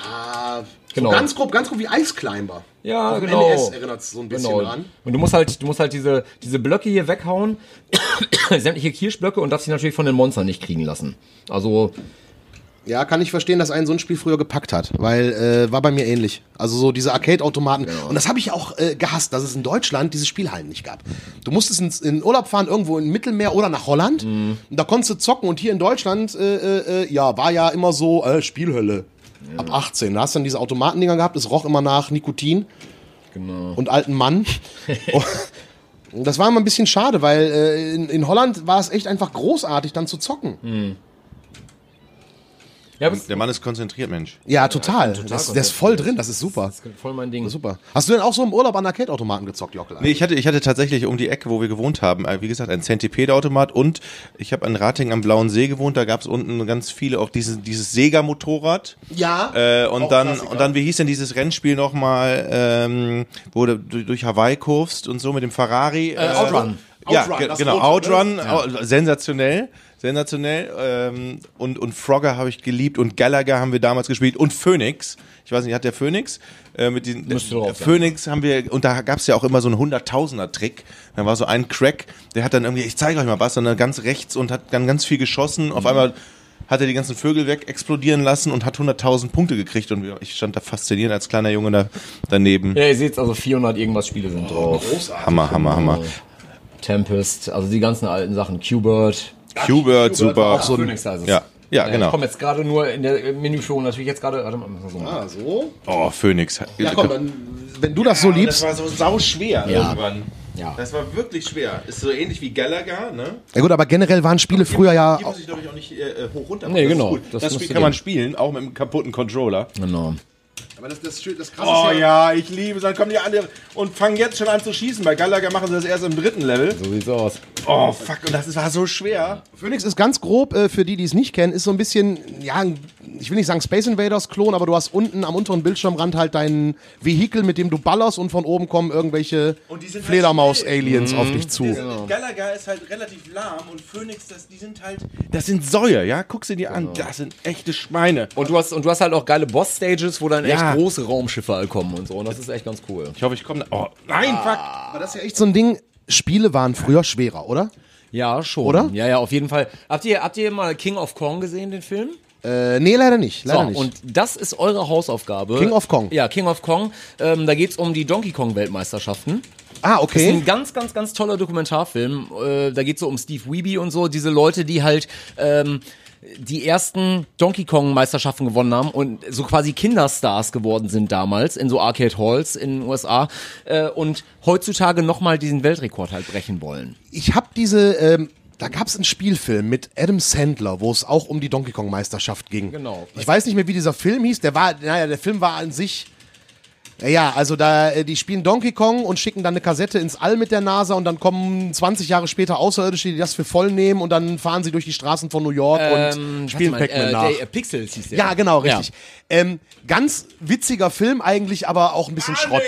Ah, Genau. So ganz grob, ganz grob wie Ice Climber. Ja, dem genau. NES erinnert es so ein bisschen Genau. dran. Und du musst halt, du musst halt diese, diese Blöcke hier weghauen, sämtliche Kirschblöcke und darfst sie natürlich von den Monstern nicht kriegen lassen. Also, Ja, kann ich verstehen, dass einen so ein Spiel früher gepackt hat, weil äh, war bei mir ähnlich. Also so diese Arcade-Automaten. Und das habe ich auch äh, gehasst, dass es in Deutschland diese Spielhallen nicht gab. Du musstest ins, in Urlaub fahren, irgendwo im Mittelmeer oder nach Holland. Und da konntest du zocken. Und hier in Deutschland, äh, äh, ja, war ja immer so äh, Spielhölle. Ab 18. Da hast du dann diese Automatendinger gehabt, es roch immer nach Nikotin genau. und alten Mann. Das war immer ein bisschen schade, weil äh, in, in Holland war es echt einfach großartig, dann zu zocken. Ja, das Der Mann ist konzentriert, Mensch. Ja, total. total das, der ist voll drin, das ist super. ist voll mein Ding. Super. Hast du denn auch so im Urlaub an Arcade-Automaten gezockt, Jockel? Nee, ich hatte, ich hatte tatsächlich um die Ecke, wo wir gewohnt haben, äh, wie gesagt, ein Centipede-Automat und ich habe an Rating am Blauen See gewohnt, da gab es unten ganz viele, auch dieses, dieses Sega-Motorrad. Ja. Äh, und Auch dann, Klassiker. und dann, wie hieß denn dieses Rennspiel nochmal, ähm, wo du durch, durch Hawaii kurfst und so mit dem Ferrari? Äh, Outrun. Ja, Outrun, ge- das genau, rote, Outrun, au- sensationell, sensationell. Ähm, und, und Frogger habe ich geliebt und Gallagher haben wir damals gespielt und Phoenix. Ich weiß nicht, hat der Phoenix? Äh, mit diesen, sein. Phoenix haben wir, und da gab's ja auch immer so einen Hunderttausender-Trick. Da war so ein Crack, der hat dann irgendwie, ich zeige euch mal was, dann ganz rechts und hat dann ganz viel geschossen. Auf einmal hat er die ganzen Vögel weg explodieren lassen und hat 100.000 Punkte gekriegt und ich stand da fasziniert als kleiner Junge da daneben. Ja, ihr seht also 400 irgendwas Spiele sind drauf. Hammer, Hammer, Hammer. Tempest, also die ganzen alten Sachen. Qbert. Qbert, super. Auch so Phoenix heißt es. Ja, ja, Ich genau. komme jetzt gerade nur in der Menüführung natürlich jetzt gerade. Warte mal, so machen. Ah, so? Oh, Phoenix. Ja, komm, dann, wenn du das so liebst. war so sau schwer Ja. irgendwann. Ja. Das war wirklich schwer. Ist so ähnlich wie Gallagher, ne? Ja gut, aber generell waren Spiele früher ja. Hier muss ich, glaube ich, auch nicht äh, hoch runter. Nee, Das ist genau. gut. Das Das, Spiel kann man gehen. spielen, auch mit einem kaputten Controller. Genau. Aber das, das, das krasse Oh ja, ich liebe es. Dann kommen die anderen und fangen jetzt schon an zu schießen. Bei Gallagher machen sie das erst im dritten Level. So sieht's aus. Oh, fuck. Und das war so schwer. Phoenix ist ganz grob, äh, für die, die es nicht kennen, ist so ein bisschen, ja, ich will nicht sagen Space Invaders Klon, aber du hast unten am unteren Bildschirmrand halt dein Vehikel, mit dem du ballerst und von oben kommen irgendwelche halt Fledermaus-Aliens auf dich zu. Gallagher ist halt relativ lahm und Phoenix, das, die sind halt. Das sind Säue, ja? Guck sie dir an. Das sind echte Schweine. Und du hast und du hast halt auch geile Boss-Stages, wo dann Ja. echt große Raumschiffe halt kommen und so. Und das ist echt ganz cool. Ich hoffe, ich komme. Oh, nein, fuck. Aber das ist ja echt so ein Ding, Spiele waren früher schwerer, oder? Ja, schon. Oder? Ja, ja, auf jeden Fall. Habt ihr, habt ihr mal King of Kong gesehen, den Film? Äh, nee, leider nicht. Leider So, nicht. und das ist eure Hausaufgabe. King of Kong. Ja, King of Kong. Ähm, da geht's um die Donkey Kong Weltmeisterschaften. ah, Das ist okay. ein ganz, ganz, ganz toller Dokumentarfilm. Äh, da geht's so um Steve Weeby und so, diese Leute, die halt ähm, die ersten Donkey Kong Meisterschaften gewonnen haben und so quasi Kinderstars geworden sind damals in so Arcade Halls in den USA äh, und heutzutage nochmal diesen Weltrekord halt brechen wollen. Ich habe diese, ähm, da gab es einen Spielfilm mit Adam Sandler, wo es auch um die Donkey Kong Meisterschaft ging. Genau. Ich weiß nicht mehr, wie dieser Film hieß. Der war, naja, der Film war an sich. Ja, also da, äh, die spielen Donkey Kong und schicken dann eine Kassette ins All mit der NASA und dann kommen 20 Jahre später Außerirdische, die das für voll nehmen und dann fahren sie durch die Straßen von New York und spielen Pac-Man äh, nach. Der, äh, Pixels hieß der. ja, genau, richtig. Ähm, ganz witziger Film eigentlich, aber auch ein bisschen Schrott.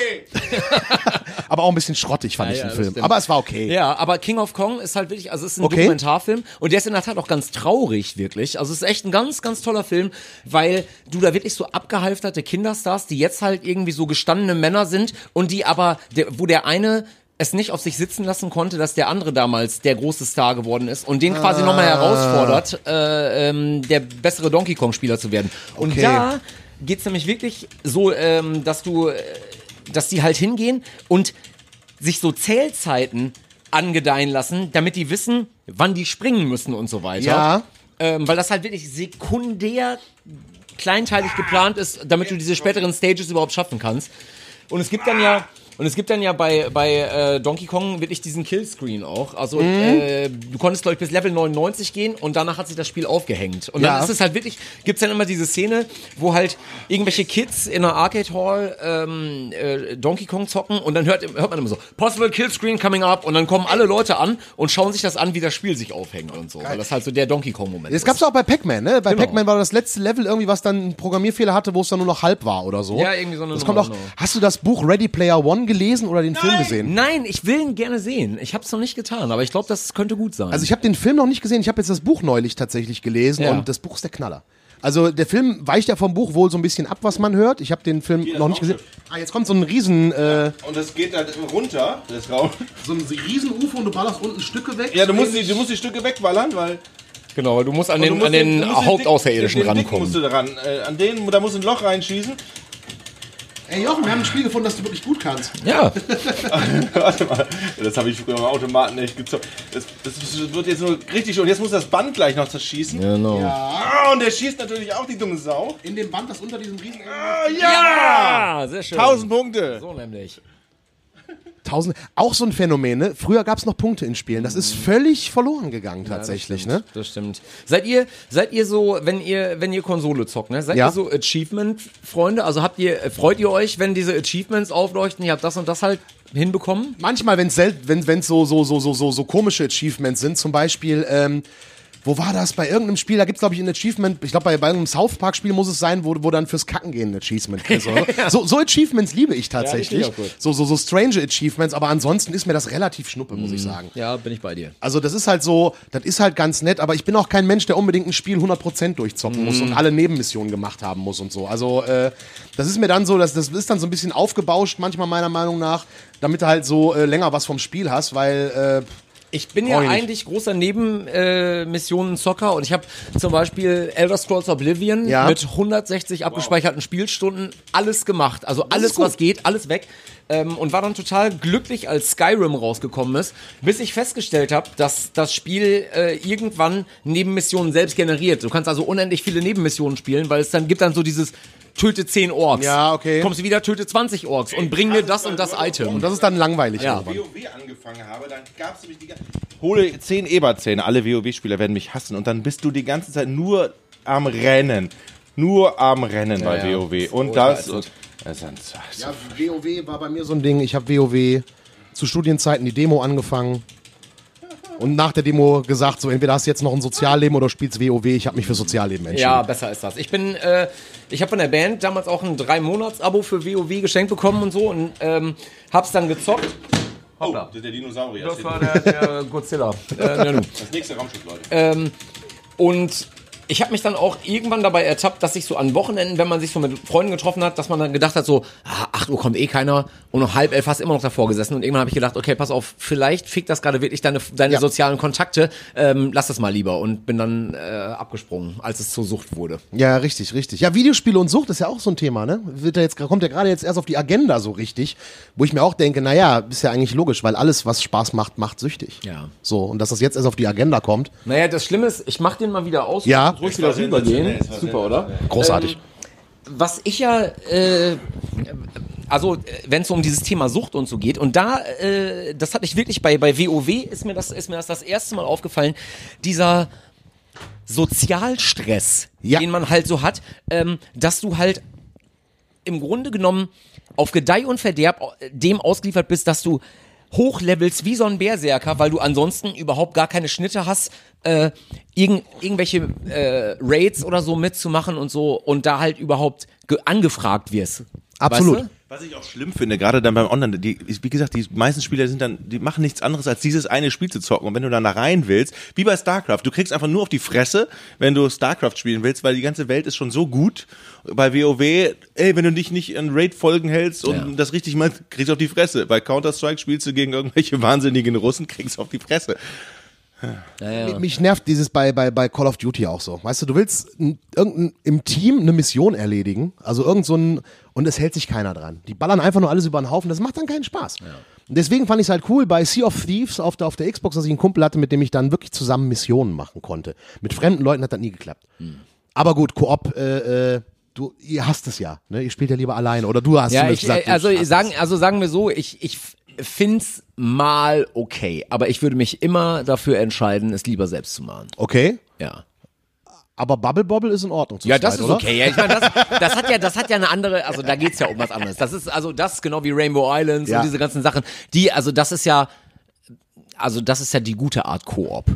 aber auch ein bisschen schrottig fand Ja, ich ja, den das Film. stimmt. Aber es war okay. Ja, aber King of Kong ist halt wirklich, also es ist ein Okay. Dokumentarfilm und der ist in der Tat auch ganz traurig, wirklich. Also es ist echt ein ganz, ganz toller Film, weil du da wirklich so abgehalfterte Kinderstars, die jetzt halt irgendwie so gestandene Männer sind und die aber, der, wo der eine es nicht auf sich sitzen lassen konnte, dass der andere damals der große Star geworden ist und den quasi nochmal herausfordert, äh, ähm, der bessere Donkey Kong-Spieler zu werden. Und Okay. da geht's nämlich wirklich so, ähm, dass du, äh, dass die halt hingehen und sich so Zählzeiten angedeihen lassen, damit die wissen, wann die springen müssen und so weiter. Ja. Ähm, weil das halt wirklich sekundär kleinteilig geplant ist, damit du diese späteren Stages überhaupt schaffen kannst. Und es gibt dann ja und es gibt dann ja bei, bei äh, Donkey Kong wirklich diesen Killscreen auch. Also Mhm. äh, du konntest, glaube ich, bis Level 99 gehen und danach hat sich das Spiel aufgehängt. Und Ja. dann ist es halt wirklich, gibt's dann immer diese Szene, wo halt irgendwelche Kids in einer Arcade Hall ähm, äh, Donkey Kong zocken und dann hört, hört man immer so, Possible Killscreen coming up und dann kommen alle Leute an und schauen sich das an, wie das Spiel sich aufhängt und so. Weil das halt so der Donkey Kong Moment Das ist. gab's auch bei Pac-Man, ne? Bei Genau. Pac-Man war das letzte Level irgendwie, was dann einen Programmierfehler hatte, wo es dann nur noch halb war oder so. Ja, irgendwie so eine das kommt auch. genau. Hast du das Buch Ready Player One Gelesen oder den Film gesehen? Nein, ich will ihn gerne sehen. Ich habe es noch nicht getan, aber ich glaube, das könnte gut sein. Also ich habe den Film noch nicht gesehen, ich habe jetzt das Buch neulich tatsächlich gelesen Ja. und das Buch ist der Knaller. Also der Film weicht ja vom Buch wohl so ein bisschen ab, was man hört. Ich habe den Film noch nicht gesehen. Ah, jetzt kommt so ein riesen, äh, Und das geht halt runter, das Raum. so ein riesen UFO und du ballerst unten Stücke weg. Ja, du musst, die, du musst die Stücke wegballern, weil. genau, du musst an den, musst an den, du musst dick- Hauptaußerirdischen den Dicken rankommen. musst du daran. Äh, an den, da musst du ein Loch reinschießen. Ey Jochen, wir haben ein Spiel gefunden, das du wirklich gut kannst. Ja, Warte mal, das habe ich früher am Automaten echt gezockt. Das, das wird jetzt nur richtig und jetzt muss das Band gleich noch zerschießen. genau. Ah, und der schießt natürlich auch die dumme Sau. In dem Band, das unter diesem riesen... Ah, ja! Ah, sehr schön. 1000 Punkte. So nämlich. Tausend, auch so ein Phänomen, ne? Früher gab es noch Punkte in Spielen. Das ist völlig verloren gegangen tatsächlich, ne? Das stimmt. Seid ihr, seid ihr so, wenn ihr, wenn ihr Konsole zockt, ne? Seid Ja. ihr so Achievement-Freunde? Also habt ihr, freut ihr euch, wenn diese Achievements aufleuchten? Ihr habt das und das halt hinbekommen? Manchmal, wenn's sel wenn wenn's so, so, so, so, so, so komische Achievements sind, zum Beispiel, ähm, wo war das? Bei irgendeinem Spiel, da gibt's glaube ich, ein Achievement, ich glaube, bei, bei irgendeinem South Park-Spiel muss es sein, wo, wo dann fürs Kacken gehen ein Achievement kriegst. oder? so, so Achievements liebe ich tatsächlich. Ja, ich so, so, so strange Achievements, aber ansonsten ist mir das relativ schnuppe, muss ich sagen. Ja, bin ich bei dir. Also das ist halt so, das ist halt ganz nett, aber ich bin auch kein Mensch, der unbedingt ein Spiel 100% durchzocken muss und alle Nebenmissionen gemacht haben muss und so. Also äh, das ist mir dann so, das, das ist dann so ein bisschen aufgebauscht, manchmal meiner Meinung nach, damit du halt so äh, länger was vom Spiel hast, weil äh, Ich bin ja eigentlich großer Nebenmissionen-Zocker und ich habe zum Beispiel Elder Scrolls Oblivion Ja. mit 160 abgespeicherten Spielstunden alles gemacht. Also alles, was geht, alles weg. Ähm, und war dann total glücklich, als Skyrim rausgekommen ist, bis ich festgestellt habe, dass das Spiel äh, irgendwann Nebenmissionen selbst generiert. Du kannst also unendlich viele Nebenmissionen spielen, weil es dann gibt dann so dieses töte 10 Orks. Ja, okay. Kommst du wieder, töte 20 Orks und bring mir das und das Item. und das ist dann langweilig. Ja. irgendwann. WoW angefangen habe, dann gab es nämlich die ganze Hole 10 Eberzähne, alle WoW-Spieler werden mich hassen und dann bist du die ganze Zeit nur am Rennen. Nur am Rennen bei ja. WoW. Und das. ätzend. Das ist ein- Ja, WoW war bei mir so ein Ding. Ich habe WoW zu Studienzeiten die Demo angefangen. Und nach der Demo gesagt, so entweder hast du jetzt noch ein Sozialleben oder spielst WoW. Ich habe mich für Sozialleben entschieden. Ja, besser ist das. Ich bin, äh, ich habe von der Band damals auch ein drei Monats Abo für WoW geschenkt bekommen und so und ähm, hab's dann gezockt. Oh, das ist der Dinosaurier. Das war der, der Godzilla. äh, das nächste Raumschiff, Leute. ähm, und ich habe mich dann auch irgendwann dabei ertappt, dass ich so an Wochenenden, wenn man sich so mit Freunden getroffen hat, dass man dann gedacht hat, so, ah, 8 Uhr kommt eh keiner und um halb elf hast du immer noch davor gesessen und irgendwann habe ich gedacht, okay, pass auf, vielleicht fickt das gerade wirklich deine, deine Ja. sozialen Kontakte, ähm, lass das mal lieber und bin dann äh, abgesprungen, als es zur Sucht wurde. Ja, richtig, richtig. Ja, Videospiele und Sucht ist ja auch so ein Thema, ne? Wird ja jetzt, kommt ja gerade jetzt erst auf die Agenda so richtig, wo ich mir auch denke, naja, ist ja eigentlich logisch, weil alles, was Spaß macht, macht süchtig. Ja. So, und dass das jetzt erst auf die Agenda kommt, Naja, das Schlimme ist, ich mach den mal wieder aus. Ja. Ruhig wieder rübergehen. Super, oder? großartig. Was ich ja, äh, also wenn es um dieses Thema Sucht und so geht, und da, äh, das hatte ich wirklich bei, bei WoW, ist mir das, ist mir das das erste Mal aufgefallen, dieser Sozialstress, Ja. den man halt so hat, ähm, dass du halt im Grunde genommen auf Gedeih und Verderb äh, dem ausgeliefert bist, dass du hochlevelst wie so ein Berserker, weil du ansonsten überhaupt gar keine Schnitte hast, äh, irgend, irgendwelche äh, Raids oder so mitzumachen und so und da halt überhaupt ge- angefragt wirst. Absolut. Weißt du? Was ich auch schlimm finde, gerade dann beim Online, die, wie gesagt, die meisten Spieler sind dann, die machen nichts anderes, als dieses eine Spiel zu zocken. Und wenn du dann da rein willst, wie bei StarCraft, du kriegst einfach nur auf die Fresse, wenn du StarCraft spielen willst, weil die ganze Welt ist schon so gut. Bei WoW, ey, wenn du dich nicht an Raid-Folgen hältst und Ja. das richtig machst, kriegst du auf die Fresse. Bei Counter-Strike spielst du gegen irgendwelche wahnsinnigen Russen, kriegst du auf die Fresse. Mich nervt dieses bei, bei, bei Call of Duty auch so. Weißt du, du willst irgendein, im Team eine Mission erledigen, also irgend so ein, und es hält sich keiner dran. Die ballern einfach nur alles über den Haufen, das macht dann keinen Spaß. Und deswegen fand ich es halt cool bei Sea of Thieves auf der, auf der Xbox, dass ich einen Kumpel hatte, mit dem ich dann wirklich zusammen Missionen machen konnte. Mit fremden Leuten hat das nie geklappt. Aber gut, Koop, äh, äh, du, ihr hasst es ja, ne? Ihr spielt ja lieber alleine, oder du hast Ja, ich, gesagt, also sagen, also sagen wir so, ich, ich find's mal okay, aber ich würde mich immer dafür entscheiden, es lieber selbst zu machen. Okay, Ja. Aber Bubble Bobble ist in Ordnung zu Ja, das ist oder? okay. Ja, ich meine, das, das hat ja, das hat ja eine andere, also da geht's ja um was anderes. Das ist also das genau wie Rainbow Islands Ja. und diese ganzen Sachen. Die, also das ist ja, also das ist ja die gute Art Koop.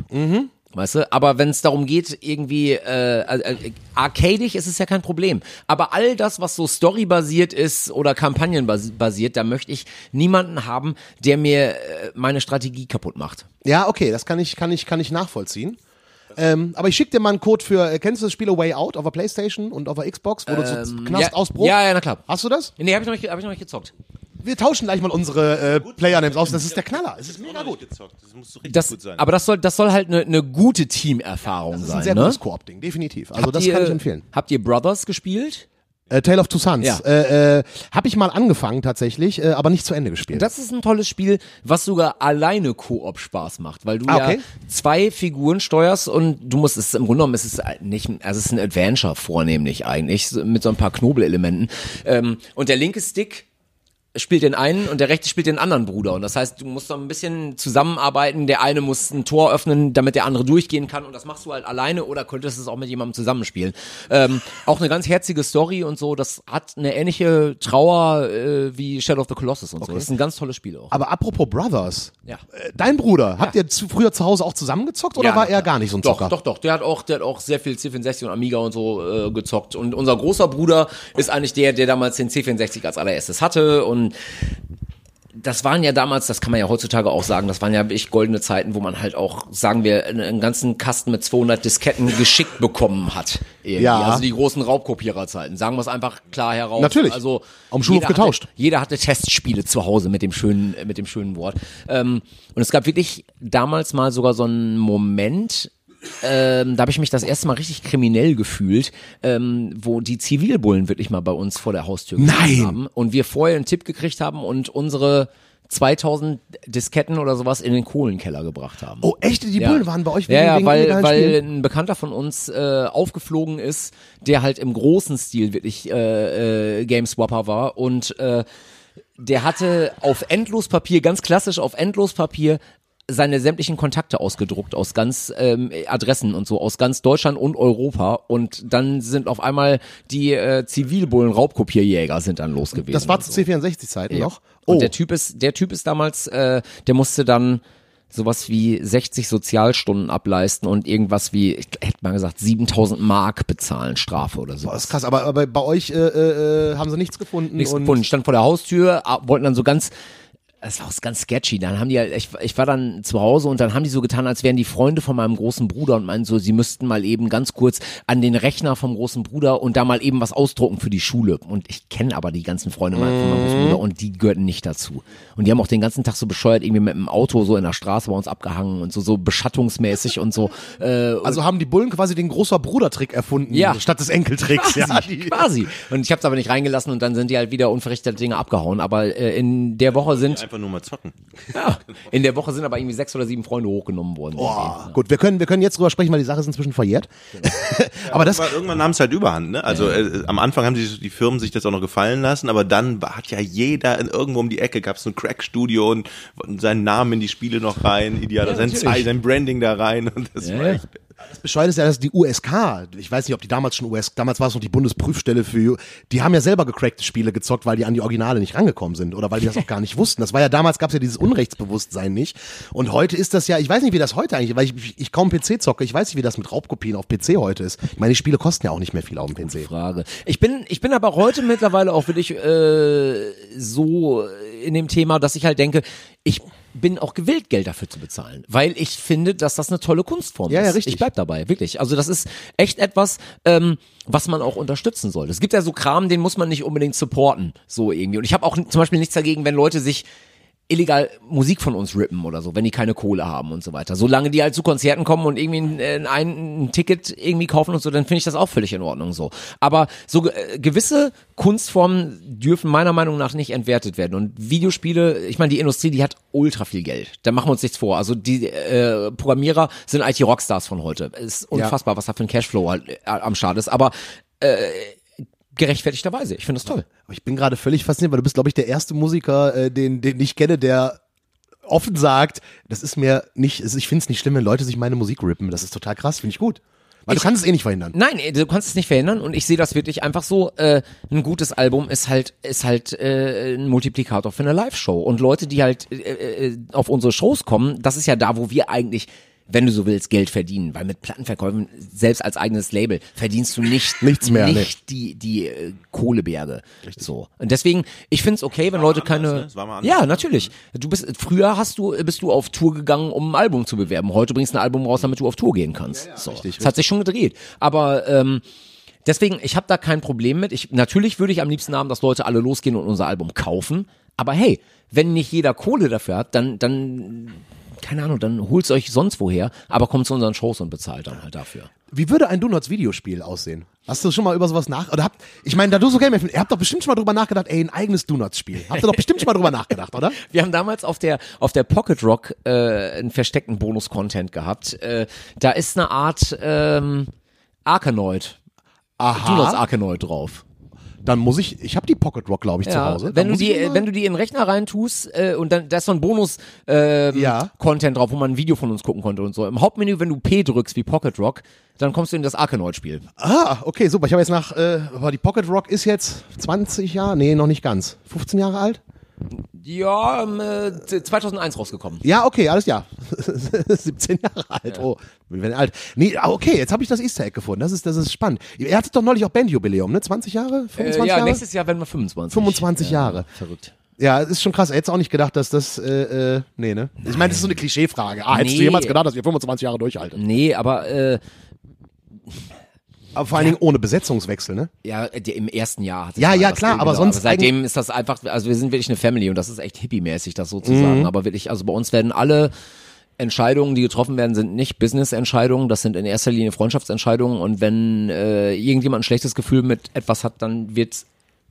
Weißt du, aber wenn es darum geht, irgendwie äh, äh, arcadisch ist es ja kein Problem. Aber all das, was so storybasiert ist oder kampagnenbasiert, da möchte ich niemanden haben, der mir äh, meine Strategie kaputt macht. Ja, okay, das kann ich, kann ich, kann ich nachvollziehen. Ähm, aber ich schicke dir mal einen Code für, äh, kennst du das Spiel A Way Out auf der Playstation und auf der Xbox, wo du so Knastausbruch? Ja, ja, na klar. Hast du das? Nee, hab ich noch nicht, hab ich noch nicht gezockt. Wir tauschen gleich mal unsere äh, Player-Names aus. Das ist der Knaller. Es ist mega gut. gezockt. Das muss so richtig Das, gut sein. aber das soll, das soll halt eine ne gute Teamerfahrung Das ist sein. ein sehr ne? gutes Koop-Ding, definitiv. Also Habt das ihr- kann ich empfehlen. Habt ihr Brothers gespielt? Äh, Tale of Two Sons. Ja. Äh, äh, Habe ich mal angefangen tatsächlich, äh, aber nicht zu Ende gespielt. Das ist ein tolles Spiel, was sogar alleine Koop Spaß macht, weil du Ah, ja okay. zwei Figuren steuerst und du musst es im Grunde genommen ist es nicht, also es ist ein Adventure vornehmlich eigentlich mit so ein paar Knobelelementen ähm, und der linke Stick spielt den einen und der rechte spielt den anderen Bruder. Und das heißt, du musst da ein bisschen zusammenarbeiten. Der eine muss ein Tor öffnen, damit der andere durchgehen kann. Und das machst du halt alleine oder könntest es auch mit jemandem zusammenspielen. Ähm, auch eine ganz herzige Story und so. Das hat eine ähnliche Trauer äh, wie Shadow of the Colossus und so. Das ist ein ganz tolles Spiel auch. aber apropos Brothers. Ja. Äh, dein Bruder, habt ihr zu, früher zu Hause auch zusammengezockt oder Ja, war er gar nicht so ein Doch, Zocker? doch, doch. Der hat auch, der hat auch sehr viel C64 und Amiga und so äh, gezockt. Und unser großer Bruder ist eigentlich der, der damals den C64 als allererstes hatte. Und das waren ja damals, das kann man ja heutzutage auch sagen, das waren ja echt goldene Zeiten, wo man halt auch, sagen wir, einen, ganzen Kasten mit 200 Disketten geschickt bekommen hat. Irgendwie. Ja. Also die großen Raubkopiererzeiten. Sagen wir es einfach klar heraus. Natürlich. Also Am Schulhof jeder getauscht. Hatte, jeder hatte Testspiele zu Hause mit dem schönen, mit dem schönen Wort. Ähm, und es gab wirklich damals mal sogar so einen Moment, ähm, da habe ich mich das erste Mal richtig kriminell gefühlt, ähm, wo die Zivilbullen wirklich mal bei uns vor der Haustür Nein! haben und wir vorher einen Tipp gekriegt haben und unsere 2000 Disketten oder sowas in den Kohlenkeller gebracht haben. Oh, echt? Die Bullen waren bei euch ja, ja, wegen weil, weil ein Bekannter von uns äh, aufgeflogen ist, der halt im großen Stil wirklich äh, äh, Gameswapper war und äh, der hatte auf Endlospapier, ganz klassisch auf Endlospapier, seine sämtlichen Kontakte ausgedruckt aus ganz ähm, Adressen und so aus ganz Deutschland und Europa und dann sind auf einmal die äh, Zivilbullen Raubkopierjäger sind dann los gewesen. Das war und zu so. C64-Zeiten Ja. noch? Und Oh, der Typ ist, der Typ ist damals, äh, der musste dann sowas wie 60 Sozialstunden ableisten und irgendwas wie, ich hätte mal gesagt, 7000 Mark bezahlen, Strafe oder so. das ist krass. Aber, aber bei euch äh, äh, haben sie nichts gefunden. Nichts und gefunden. Stand vor der Haustür, wollten dann so ganz, das war auch ganz sketchy. Dann haben die halt, ich, ich war dann zu Hause und dann haben die so getan, als wären die Freunde von meinem großen Bruder und meinten so, sie müssten mal eben ganz kurz an den Rechner vom großen Bruder und da mal eben was ausdrucken für die Schule. Und ich kenne aber die ganzen Freunde von meinem großen Bruder und die gehörten nicht dazu. Und die haben auch den ganzen Tag so bescheuert irgendwie mit dem Auto so in der Straße bei uns abgehangen und so, so beschattungsmäßig und so. Äh, Also haben die Bullen quasi den großer Bruder-Trick erfunden, Ja. statt des Enkeltricks. Quasi, ja, die, quasi. Und ich habe es aber nicht reingelassen und dann sind die halt wieder unverrichtete Dinge abgehauen. Aber äh, in der Woche sind Einfach nur mal zocken. ja, in der Woche sind aber irgendwie sechs oder sieben Freunde hochgenommen worden. Boah, gut, wir können, wir können jetzt drüber sprechen, weil die Sache ist inzwischen verjährt. aber das, Aber irgendwann nahm es halt überhand, ne? Also äh, am Anfang haben die, die Firmen sich das auch noch gefallen lassen, aber dann hat ja jeder in, irgendwo um die Ecke gab es ein Crack-Studio und, und seinen Namen in die Spiele noch rein, ideal, Ja, sein, sein Branding da rein und das Ja, war echt. Das Bescheid ist ja, dass die USK, ich weiß nicht, ob die damals schon US, damals war es noch die Bundesprüfstelle für, die haben ja selber gecrackte Spiele gezockt, weil die an die Originale nicht rangekommen sind oder weil die das auch gar nicht wussten. Das war ja damals, gab es ja dieses Unrechtsbewusstsein nicht. Und heute ist das ja, ich weiß nicht, wie das heute eigentlich, weil ich, ich, ich kaum PC zocke, ich weiß nicht, wie das mit Raubkopien auf PC heute ist. Ich meine, die Spiele kosten ja auch nicht mehr viel auf dem PC. Frage. Ich bin, ich bin aber heute mittlerweile auch wirklich äh, so in dem Thema, dass ich halt denke, ich bin auch gewillt, Geld dafür zu bezahlen, weil ich finde, dass das eine tolle Kunstform Ja, ist. ja, richtig. Ich bleib dabei, wirklich. Also das ist echt etwas, ähm, was man auch unterstützen sollte. Es gibt ja so Kram, den muss man nicht unbedingt supporten, so irgendwie. Und ich habe auch zum Beispiel nichts dagegen, wenn Leute sich illegal Musik von uns rippen oder so, wenn die keine Kohle haben und so weiter. Solange die halt zu Konzerten kommen und irgendwie ein, äh, ein, ein Ticket irgendwie kaufen und so, dann finde ich das auch völlig in Ordnung so. Aber so äh, gewisse Kunstformen dürfen meiner Meinung nach nicht entwertet werden. Und Videospiele, ich meine, die Industrie, die hat ultra viel Geld. Da machen wir uns nichts vor. Also die äh, Programmierer sind IT-Rockstars von heute. Es ist unfassbar, was da für ein Cashflow halt äh, am Start ist. Aber äh, gerechtfertigterweise. Ich finde das toll. Aber ich bin gerade völlig fasziniert, weil du bist, glaube ich, der erste Musiker, äh, den, den ich kenne, der offen sagt, das ist mir nicht, ich finde es nicht schlimm, wenn Leute sich meine Musik rippen. Das ist total krass, finde ich gut. Weil Ich- du kannst es eh nicht verhindern. Nein, äh, du kannst es nicht verhindern und ich sehe das wirklich einfach so. Äh, ein gutes Album ist halt ist halt äh, ein Multiplikator für eine Live-Show und Leute, die halt äh, äh, auf unsere Shows kommen, das ist ja da, wo wir eigentlich wenn du so willst, Geld verdienen, weil mit Plattenverkäufen, selbst als eigenes Label, verdienst du nicht, Nichts mehr, nicht die, die äh, Kohleberge. So. Und deswegen, ich find's okay, wenn Leute anders, keine, ne? Es war mal anders. ja, natürlich. Du bist, früher hast du, bist du auf Tour gegangen, um ein Album zu bewerben. Heute bringst du ein Album raus, damit du auf Tour gehen kannst. so. richtig, Das hat sich schon gedreht. Aber, ähm, Deswegen, ich habe da kein Problem mit. Ich, natürlich würde ich am liebsten haben, dass Leute alle losgehen und unser Album kaufen. Aber hey, wenn nicht jeder Kohle dafür hat, dann, dann, keine Ahnung, dann holt's euch sonst woher, aber kommt zu unseren Shows und bezahlt dann halt dafür. Wie würde ein Donuts Videospiel aussehen? Hast du schon mal über sowas nach, oder habt, ich meine, da du so Game, ihr habt doch bestimmt schon mal drüber nachgedacht, ey, ein eigenes Donuts Spiel. Habt ihr doch bestimmt schon mal drüber nachgedacht, oder? Wir haben damals auf der auf der Pocket Rock äh, einen versteckten Bonus-Content gehabt. Äh, da ist eine Art ähm, Arkanoid, Donuts Aha. Arkanoid drauf. Dann muss ich, ich habe die Pocket Rock, glaube ich, zu Hause. Wenn du die, wenn du die in den Rechner reintust äh, und dann da ist so ein Bonus ähm, Ja. Content drauf, wo man ein Video von uns gucken konnte und so. Im Hauptmenü, wenn du P drückst wie Pocket Rock, dann kommst du in das Arkanoid-Spiel. Ah, okay, super. Ich habe jetzt nach, äh, aber die Pocket Rock ist jetzt 20 Jahre, nee, noch nicht ganz. 15 Jahre alt? Ja, ähm, äh, 2001 rausgekommen. Ja, okay, alles ja. 17 Jahre alt. Oh, wir werden alt. Nee, ah, okay, jetzt habe ich das Easter Egg gefunden. Das ist, das ist spannend. Ihr hattet doch neulich auch Bandjubiläum, ne? 20 Jahre? 25 Äh, ja, Jahre? nächstes Jahr werden wir 25. 25 Jahre. Verrückt. Ja, ist schon krass. Hättest auch nicht gedacht, dass das, äh, äh, nee, ne? Ich meine, das ist so eine Klischeefrage. Ah, hättest du jemals gedacht, dass ihr 25 Jahre durchhaltet? Nee, aber äh, Aber vor allen Dingen ohne Besetzungswechsel, ne? ja, im ersten Jahr. hat Ja, ja, klar, aber sonst seitdem ist das einfach, also wir sind wirklich eine Family und das ist echt hippie-mäßig, das so zu Mhm. Aber wirklich, also bei uns werden alle Entscheidungen, die getroffen werden, sind nicht Business-Entscheidungen, das sind in erster Linie Freundschaftsentscheidungen und wenn äh, irgendjemand ein schlechtes Gefühl mit etwas hat, dann wird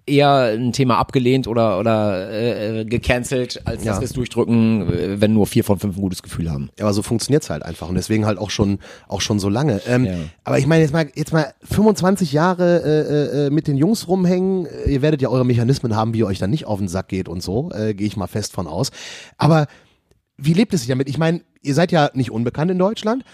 eher ein Thema abgelehnt oder oder äh, äh, gecancelt, als Ja. dass wir es durchdrücken, äh, wenn nur vier von fünf ein gutes Gefühl haben. Ja, aber so funktioniert's halt einfach und deswegen halt auch schon auch schon so lange. Ähm, Ja. Aber ich meine jetzt mal jetzt mal 25 Jahre äh, äh, mit den Jungs rumhängen. Äh, Ihr werdet ja eure Mechanismen haben, wie ihr euch dann nicht auf den Sack geht und so. Äh, Gehe ich mal fest von aus. Aber wie lebt es sich damit? Ich meine, ihr seid ja nicht unbekannt in Deutschland,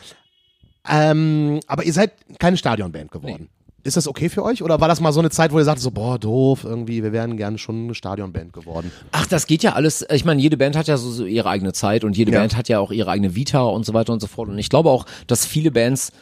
ähm, aber ihr seid keine Stadionband geworden. Ist das okay für euch? Oder war das mal so eine Zeit, wo ihr sagt, so, boah, doof, irgendwie, wir wären gerne schon eine Stadionband geworden? Ach, das geht ja alles. Ich meine, jede Band hat ja so, so ihre eigene Zeit und jede Ja. Band hat ja auch ihre eigene Vita und so weiter und so fort. Und ich glaube auch, dass viele Bands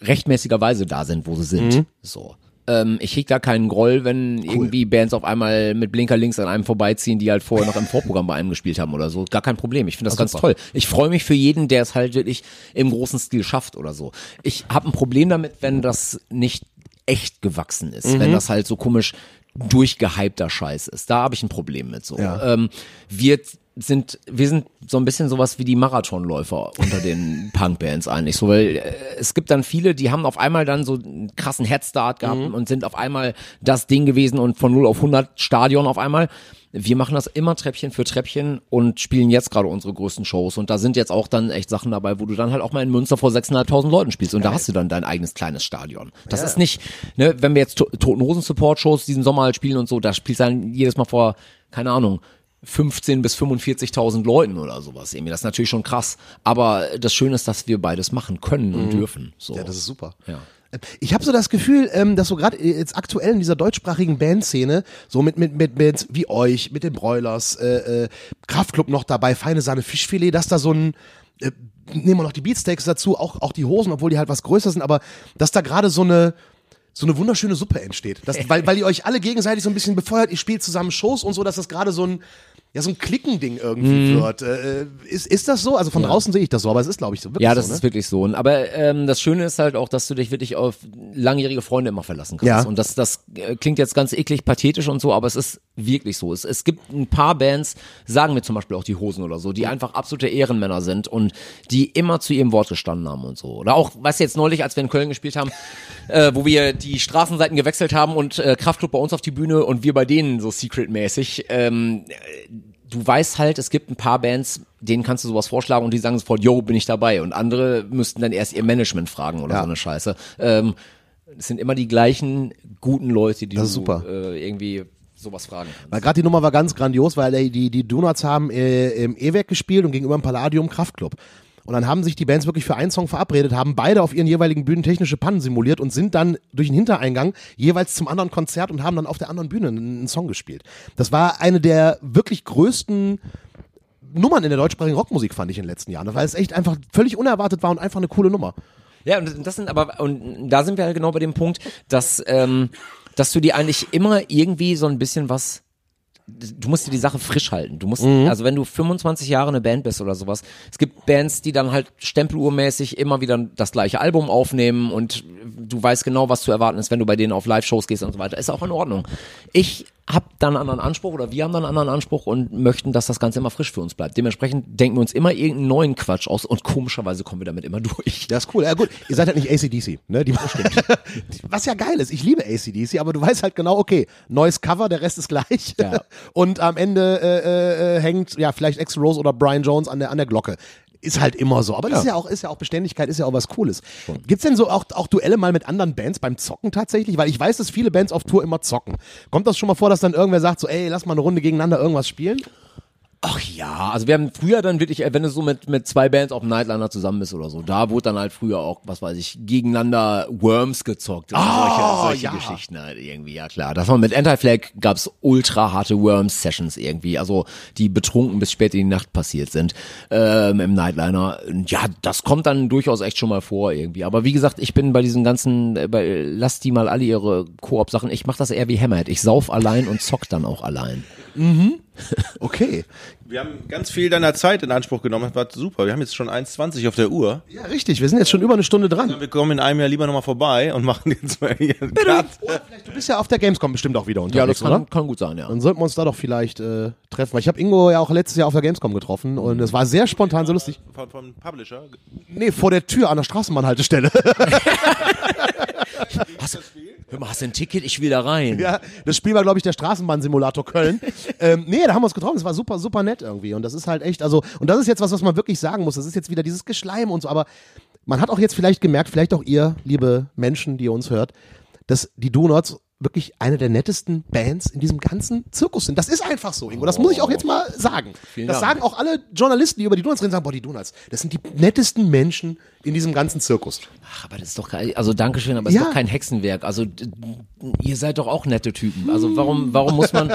rechtmäßigerweise da sind, wo sie sind. Mhm. So. Ähm, ich heg da keinen Groll, wenn irgendwie Bands auf einmal mit Blinker links an einem vorbeiziehen, die halt vorher noch im Vorprogramm bei einem gespielt haben oder so. Gar kein Problem. Ich finde das ganz super. toll. Ich freue mich für jeden, der es halt wirklich im großen Stil schafft oder so. Ich habe ein Problem damit, wenn das nicht echt gewachsen ist, Mhm. wenn das halt so komisch durchgehypter Scheiß ist. Da habe ich ein Problem mit so. Ja. Ähm, wir sind wir sind so ein bisschen sowas wie die Marathonläufer unter den Punkbands eigentlich so, weil äh, es gibt dann viele, die haben auf einmal dann so einen krassen Headstart gehabt Mhm. und sind auf einmal das Ding gewesen und von 0 auf 100 Stadion auf einmal. Wir machen das immer Treppchen für Treppchen und spielen jetzt gerade unsere größten Shows und da sind jetzt auch dann echt Sachen dabei, wo du dann halt auch mal in Münster vor 6.500 Leuten spielst und da hast du dann dein eigenes kleines Stadion. Das ist nicht, ne, wenn wir jetzt To- Toten Hosen Support Shows diesen Sommer halt spielen und so, da spielst du dann jedes Mal vor, keine Ahnung, 15 bis 45.000 Leuten oder sowas irgendwie. Das ist natürlich schon krass. Aber das Schöne ist, dass wir beides machen können und dürfen. So. Mhm. Ja, das ist super. Ja. Ich habe so das Gefühl, ähm, dass so gerade jetzt aktuell in dieser deutschsprachigen Bandszene, so mit, mit, mit Bands wie euch, mit den Broilers, äh, äh, Kraftklub noch dabei, feine Sahne, Fischfilet, dass da so ein, äh, nehmen wir noch die Beatsteaks dazu, auch, auch die Hosen, obwohl die halt was größer sind, aber dass da gerade so eine, so eine wunderschöne Suppe entsteht. Das, weil, weil ihr euch alle gegenseitig so ein bisschen befeuert, ihr spielt zusammen Shows und so, dass das gerade so ein, ja, so ein Klickending irgendwie Mhm. wird. Äh, ist, ist das so? Also von draußen sehe ich das so, aber es ist, glaube ich, so wirklich Ja, das so, ne? ist wirklich so. Aber ähm, das Schöne ist halt auch, dass du dich wirklich auf langjährige Freunde immer verlassen kannst. Ja. Und das, das äh, klingt jetzt ganz eklig, pathetisch und so, aber es ist wirklich so. Es, es gibt ein paar Bands, sagen mir zum Beispiel auch die Hosen oder so, die einfach absolute Ehrenmänner sind und die immer zu ihrem Wort gestanden haben und so. Oder auch, weißt du jetzt neulich, als wir in Köln gespielt haben, äh, wo wir die Straßenseiten gewechselt haben und äh, Kraftclub bei uns auf die Bühne und wir bei denen so secret-mäßig. Ähm, du weißt halt, es gibt ein paar Bands, denen kannst du sowas vorschlagen und die sagen sofort, yo, bin ich dabei. Und andere müssten dann erst ihr Management fragen oder Ja. so eine Scheiße. Ähm, es sind immer die gleichen guten Leute, die du. Äh, irgendwie sowas fragen kannst. Weil gerade die Nummer war ganz grandios, weil ey, die, die Donuts haben äh, im E-Werk gespielt und gegenüber im Palladium Kraftclub. Und dann haben sich die Bands wirklich für einen Song verabredet, haben beide auf ihren jeweiligen Bühnen technische Pannen simuliert und sind dann durch den Hintereingang jeweils zum anderen Konzert und haben dann auf der anderen Bühne einen, Song gespielt. Das war eine der wirklich größten Nummern in der deutschsprachigen Rockmusik, fand ich in den letzten Jahren. Weil es echt einfach völlig unerwartet war und einfach eine coole Nummer. Ja, und das sind aber, und da sind wir halt genau bei dem Punkt, dass, ähm, dass du dir eigentlich immer irgendwie so ein bisschen was du musst dir die Sache frisch halten. Du musst, also wenn du 25 Jahre eine Band bist oder sowas, es gibt Bands, die dann halt stempeluhrmäßig immer wieder das gleiche Album aufnehmen und du weißt genau, was zu erwarten ist, wenn du bei denen auf Live-Shows gehst und so weiter. Ist auch in Ordnung. Ich habe dann einen anderen Anspruch oder wir haben dann einen anderen Anspruch und möchten, dass das Ganze immer frisch für uns bleibt. Dementsprechend denken wir uns immer irgendeinen neuen Quatsch aus und komischerweise kommen wir damit immer durch. Das ist cool. Ja gut, ihr seid halt nicht ACDC, ne? Die stimmt. Was ja geil ist. Ich liebe ACDC, aber du weißt halt genau, okay, neues Cover, der Rest ist gleich. Ja. Und am Ende äh, äh, hängt ja vielleicht Ex Rose oder Brian Jones an der an der Glocke. Ist halt immer so. Aber das ist ja auch, ist ja auch Beständigkeit, ist ja auch was Cooles. Gibt's denn so auch, auch Duelle mal mit anderen Bands beim Zocken tatsächlich? Weil ich weiß, dass viele Bands auf Tour immer zocken. Kommt das schon mal vor, dass dann irgendwer sagt, so, ey, lass mal eine Runde gegeneinander irgendwas spielen? Ach ja, also wir haben früher dann wirklich, äh, wenn du so mit, mit zwei Bands auf dem Nightliner zusammen bist oder so, da wurde dann halt früher auch, was weiß ich, gegeneinander Worms gezockt und solche, solche ja. Geschichten halt irgendwie, ja klar. Das war mit Anti-Flag gab's ultra harte Worms-Sessions irgendwie, also die betrunken bis spät in die Nacht passiert sind ähm, im Nightliner. Ja, das kommt dann durchaus echt schon mal vor irgendwie. Aber wie gesagt, ich bin bei diesen ganzen, äh, bei, lasst die mal alle ihre Koop-Sachen, ich mach das eher wie Hammerhead. Ich sauf allein und zock dann auch allein. Okay. Wir haben ganz viel deiner Zeit in Anspruch genommen. Das war super. Wir haben jetzt schon 1,20 auf der Uhr. Ja, richtig. Wir sind jetzt schon über eine Stunde dran. Wir kommen in einem Jahr lieber nochmal vorbei und machen jetzt mal hier einen Cut. Du bist ja auf der Gamescom bestimmt auch wieder Ja, unterwegs, das kann, oder? kann gut sein, ja. Dann sollten wir uns da doch vielleicht äh, treffen. Weil ich habe Ingo ja auch letztes Jahr auf der Gamescom getroffen und es war sehr spontan, so lustig. Von, von Publisher. Nee, vor der Tür an der Straßenbahnhaltestelle. Hast, hör mal, hast du ein Ticket? Ich will da rein. ja, das Spiel war, glaube ich, der Straßenbahnsimulator Köln. ähm, nee, da haben wir uns getroffen. Es war super, super nett irgendwie. Und das ist halt echt, also, und das ist jetzt was, was man wirklich sagen muss. Das ist jetzt wieder dieses Geschleim und so, aber man hat auch jetzt vielleicht gemerkt, vielleicht auch ihr, liebe Menschen, die ihr uns hört, dass die Donuts wirklich eine der nettesten Bands in diesem ganzen Zirkus sind. Das ist einfach so, Ingo. Das muss ich auch jetzt mal sagen. Vielen das Dank. sagen auch alle Journalisten, die über die Donuts reden, sagen, boah, die Donuts, das sind die nettesten Menschen in diesem ganzen Zirkus. Ach, aber das ist doch kein, also Dankeschön, aber es Ja. ist doch kein Hexenwerk. Also ihr seid doch auch nette Typen. Also warum, warum muss man,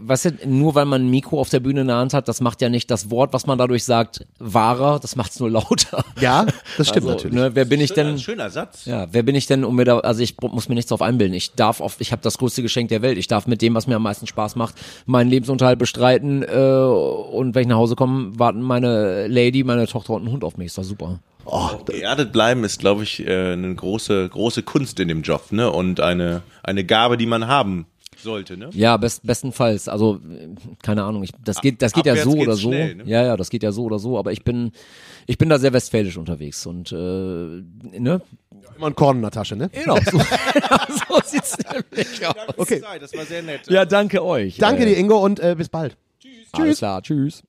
weißt du, nur weil man ein Mikro auf der Bühne in der Hand hat, das macht ja nicht das Wort, was man dadurch sagt, wahrer, das macht's nur lauter. Ja, das stimmt also, natürlich. Ne, wer bin ich Schöner, denn? schöner Satz. Ja, wer bin ich denn, um mir da, also ich muss mir nichts drauf einbilden. Ich darf auf, ich habe das größte Geschenk der Welt. Ich darf mit dem, was mir am meisten Spaß macht, meinen Lebensunterhalt bestreiten äh, und wenn ich nach Hause komme, warten meine Lady, meine Tochter und ein Hund auf mich. Ist doch super. Oh, Geerdet bleiben ist, glaube ich, äh, eine große, große Kunst in dem Job, ne? Und eine, eine Gabe, die man haben sollte, ne? Ja, best, bestenfalls. Also keine Ahnung. Ich, das geht, das geht ja so oder so. schnell, ne? Ja, ja, das geht ja so oder so. Aber ich bin, ich bin da sehr westfälisch unterwegs und äh, ne. immer ein Korn in der Tasche, ne? Genau. So, so sieht's nämlich aus. Okay. Das war sehr nett. Ja, danke euch. Danke äh, dir, Ingo, und äh, bis bald. Alles klar. Tschüss.